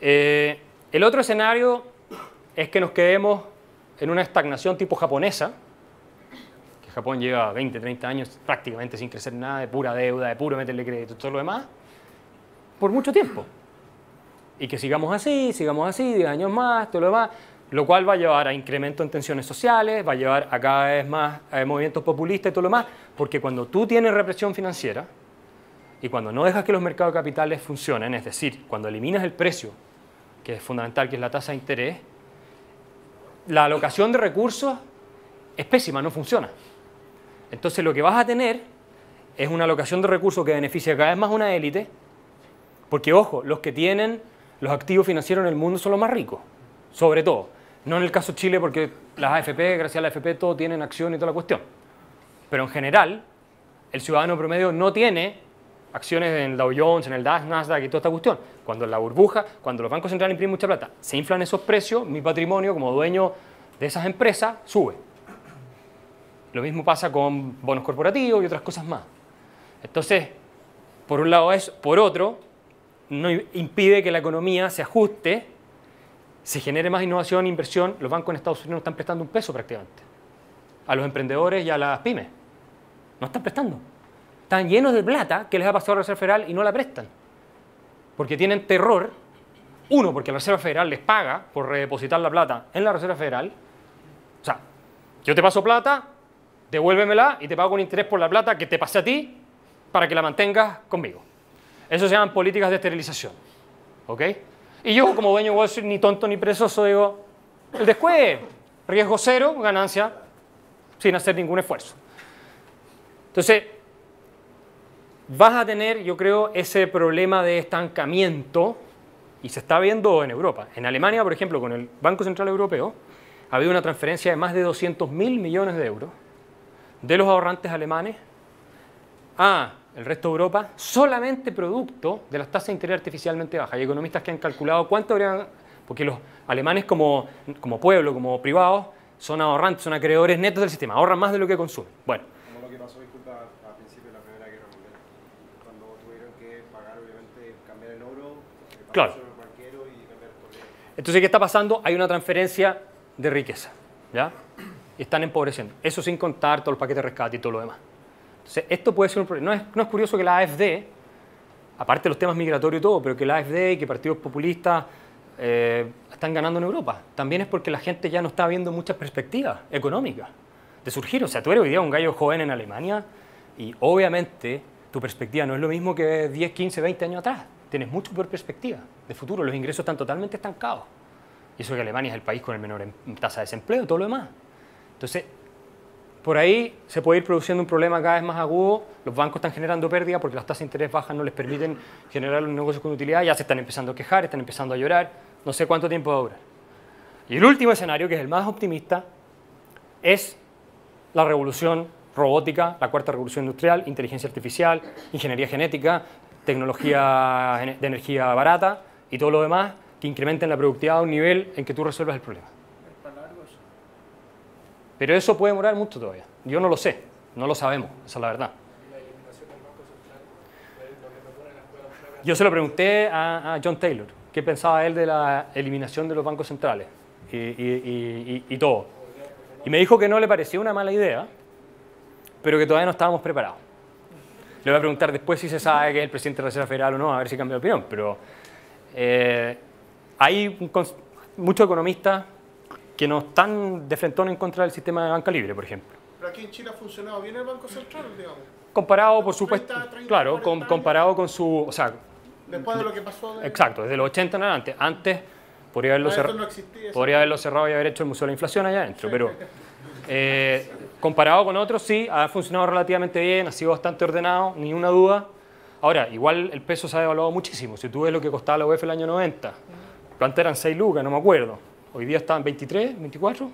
Eh, el otro escenario es que nos quedemos en una estagnación tipo japonesa, Japón lleva 20, 30 años prácticamente sin crecer nada, de pura deuda, de puro meterle crédito, todo lo demás, por mucho tiempo. Y que sigamos así, sigamos así, 10 años más, todo lo demás, lo cual va a llevar a incremento en tensiones sociales, va a llevar a cada vez más eh, movimientos populistas y todo lo demás, porque cuando tú tienes represión financiera y cuando no dejas que los mercados capitales funcionen, es decir, cuando eliminas el precio, que es fundamental, que es la tasa de interés, la alocación de recursos es pésima, no funciona. Entonces lo que vas a tener es una alocación de recursos que beneficia cada vez más a una élite, porque ojo, los que tienen los activos financieros en el mundo son los más ricos, sobre todo. No en el caso de Chile, porque las AFP, gracias a la AFP, todo tienen acción y toda la cuestión. Pero en general, el ciudadano promedio no tiene acciones en el Dow Jones, en el DAX, Nasdaq y toda esta cuestión. Cuando la burbuja, cuando los bancos centrales imprimen mucha plata, se inflan esos precios, mi patrimonio como dueño de esas empresas sube. Lo mismo pasa con bonos corporativos y otras cosas más. Entonces, por un lado es, por otro, no impide que la economía se ajuste, se genere más innovación inversión. Los bancos en Estados Unidos no están prestando un peso prácticamente. A los emprendedores y a las pymes. No están prestando. Están llenos de plata que les ha pasado a la Reserva Federal y no la prestan. Porque tienen terror. Uno, porque la Reserva Federal les paga por redepositar la plata en la Reserva Federal. O sea, yo te paso plata, devuélvemela y te pago un interés por la plata que te pasé a ti para que la mantengas conmigo. Eso se llaman políticas de esterilización. ¿Ok? Y yo, como dueño de Wall Street, ni tonto ni presoso, digo, el después, riesgo cero, ganancia, sin hacer ningún esfuerzo. Entonces, vas a tener, yo creo, ese problema de estancamiento, y se está viendo en Europa. En Alemania, por ejemplo, con el Banco Central Europeo, ha habido una transferencia de más de 200 mil millones de euros de los ahorrantes alemanes a el resto de Europa solamente producto de las tasas de interés artificialmente bajas. Hay economistas que han calculado cuánto habrían, porque los alemanes como, como pueblo, como privados, son ahorrantes, son acreedores netos del sistema, ahorran más de lo que consumen. Bueno, Como lo que pasó, disculpa, a principio de la Primera Guerra Mundial, cuando tuvieron que pagar, obviamente, cambiar el oro, eh, Claro. el banquero y cambiar. Entonces, ¿qué está pasando? Hay una transferencia de riqueza, ¿ya? Y están empobreciendo. Eso sin contar todo el paquete de rescate y todo lo demás. Entonces, esto puede ser un problema. No es, no es curioso que la AFD, aparte de los temas migratorios y todo, pero que la AFD y que partidos populistas eh, están ganando en Europa. También es porque la gente ya no está viendo muchas perspectivas económicas de surgir. O sea, tú eres hoy día un gallo joven en Alemania y obviamente tu perspectiva no es lo mismo que 10, 15, 20 años atrás. Tienes mucho peor perspectiva de futuro. Los ingresos están totalmente estancados. Y eso que Alemania es el país con el menor tasa de desempleo y todo lo demás. Entonces, por ahí se puede ir produciendo un problema cada vez más agudo. Los bancos están generando pérdida porque las tasas de interés bajas no les permiten generar un negocio con utilidad. Ya se están empezando a quejar, están empezando a llorar. No sé cuánto tiempo va a durar. Y el último escenario, que es el más optimista, es la revolución robótica, la cuarta revolución industrial, inteligencia artificial, ingeniería genética, tecnología de energía barata y todo lo demás que incrementen la productividad a un nivel en que tú resuelvas el problema. Pero eso puede demorar mucho todavía. Yo no lo sé, no lo sabemos, esa es la verdad. Yo se lo pregunté a, John Taylor, qué pensaba él de la eliminación de los bancos centrales y, y- todo. Y me dijo que no le parecía una mala idea, pero que todavía no estábamos preparados. Le voy a preguntar después si se sabe que es el presidente de la Reserva Federal o no, a ver si cambia de opinión. Pero eh, hay muchos economistas que no están de frentón en contra del sistema de banca libre, por ejemplo. Pero aquí en Chile ha funcionado bien el Banco Central, digamos. Comparado, por supuesto, 30, 30, claro, 40 con- años. comparado con su, o sea, Después de lo que pasó. De, exacto, desde los 80 en adelante. Antes podría haberlo, Ah, cerra- no existía, eso. podría haberlo cerrado y haber hecho el Museo de la Inflación allá adentro, pero eh, comparado con otros, sí, ha funcionado relativamente bien, ha sido bastante ordenado, ni una duda. Ahora, igual el peso se ha devaluado muchísimo. Si tú ves lo que costaba la UEF el año 90, ¿cuánto eran 6 lucas? No me acuerdo. Hoy día están 23, 24,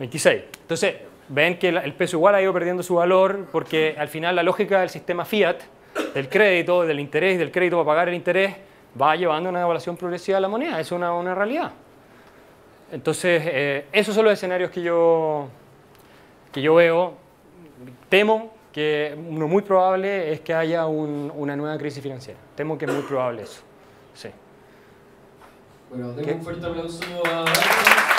26. Entonces, ven que el peso igual ha ido perdiendo su valor porque al final la lógica del sistema fiat, del crédito, del interés, del crédito para pagar el interés, va llevando a una devaluación progresiva de la moneda. Es una, una realidad. Entonces, eh, esos son los escenarios que yo, que yo veo. Temo que uno muy probable es que haya un- una nueva crisis financiera. Temo que es muy probable eso. Bueno, tengo que... un fuerte aplauso. a...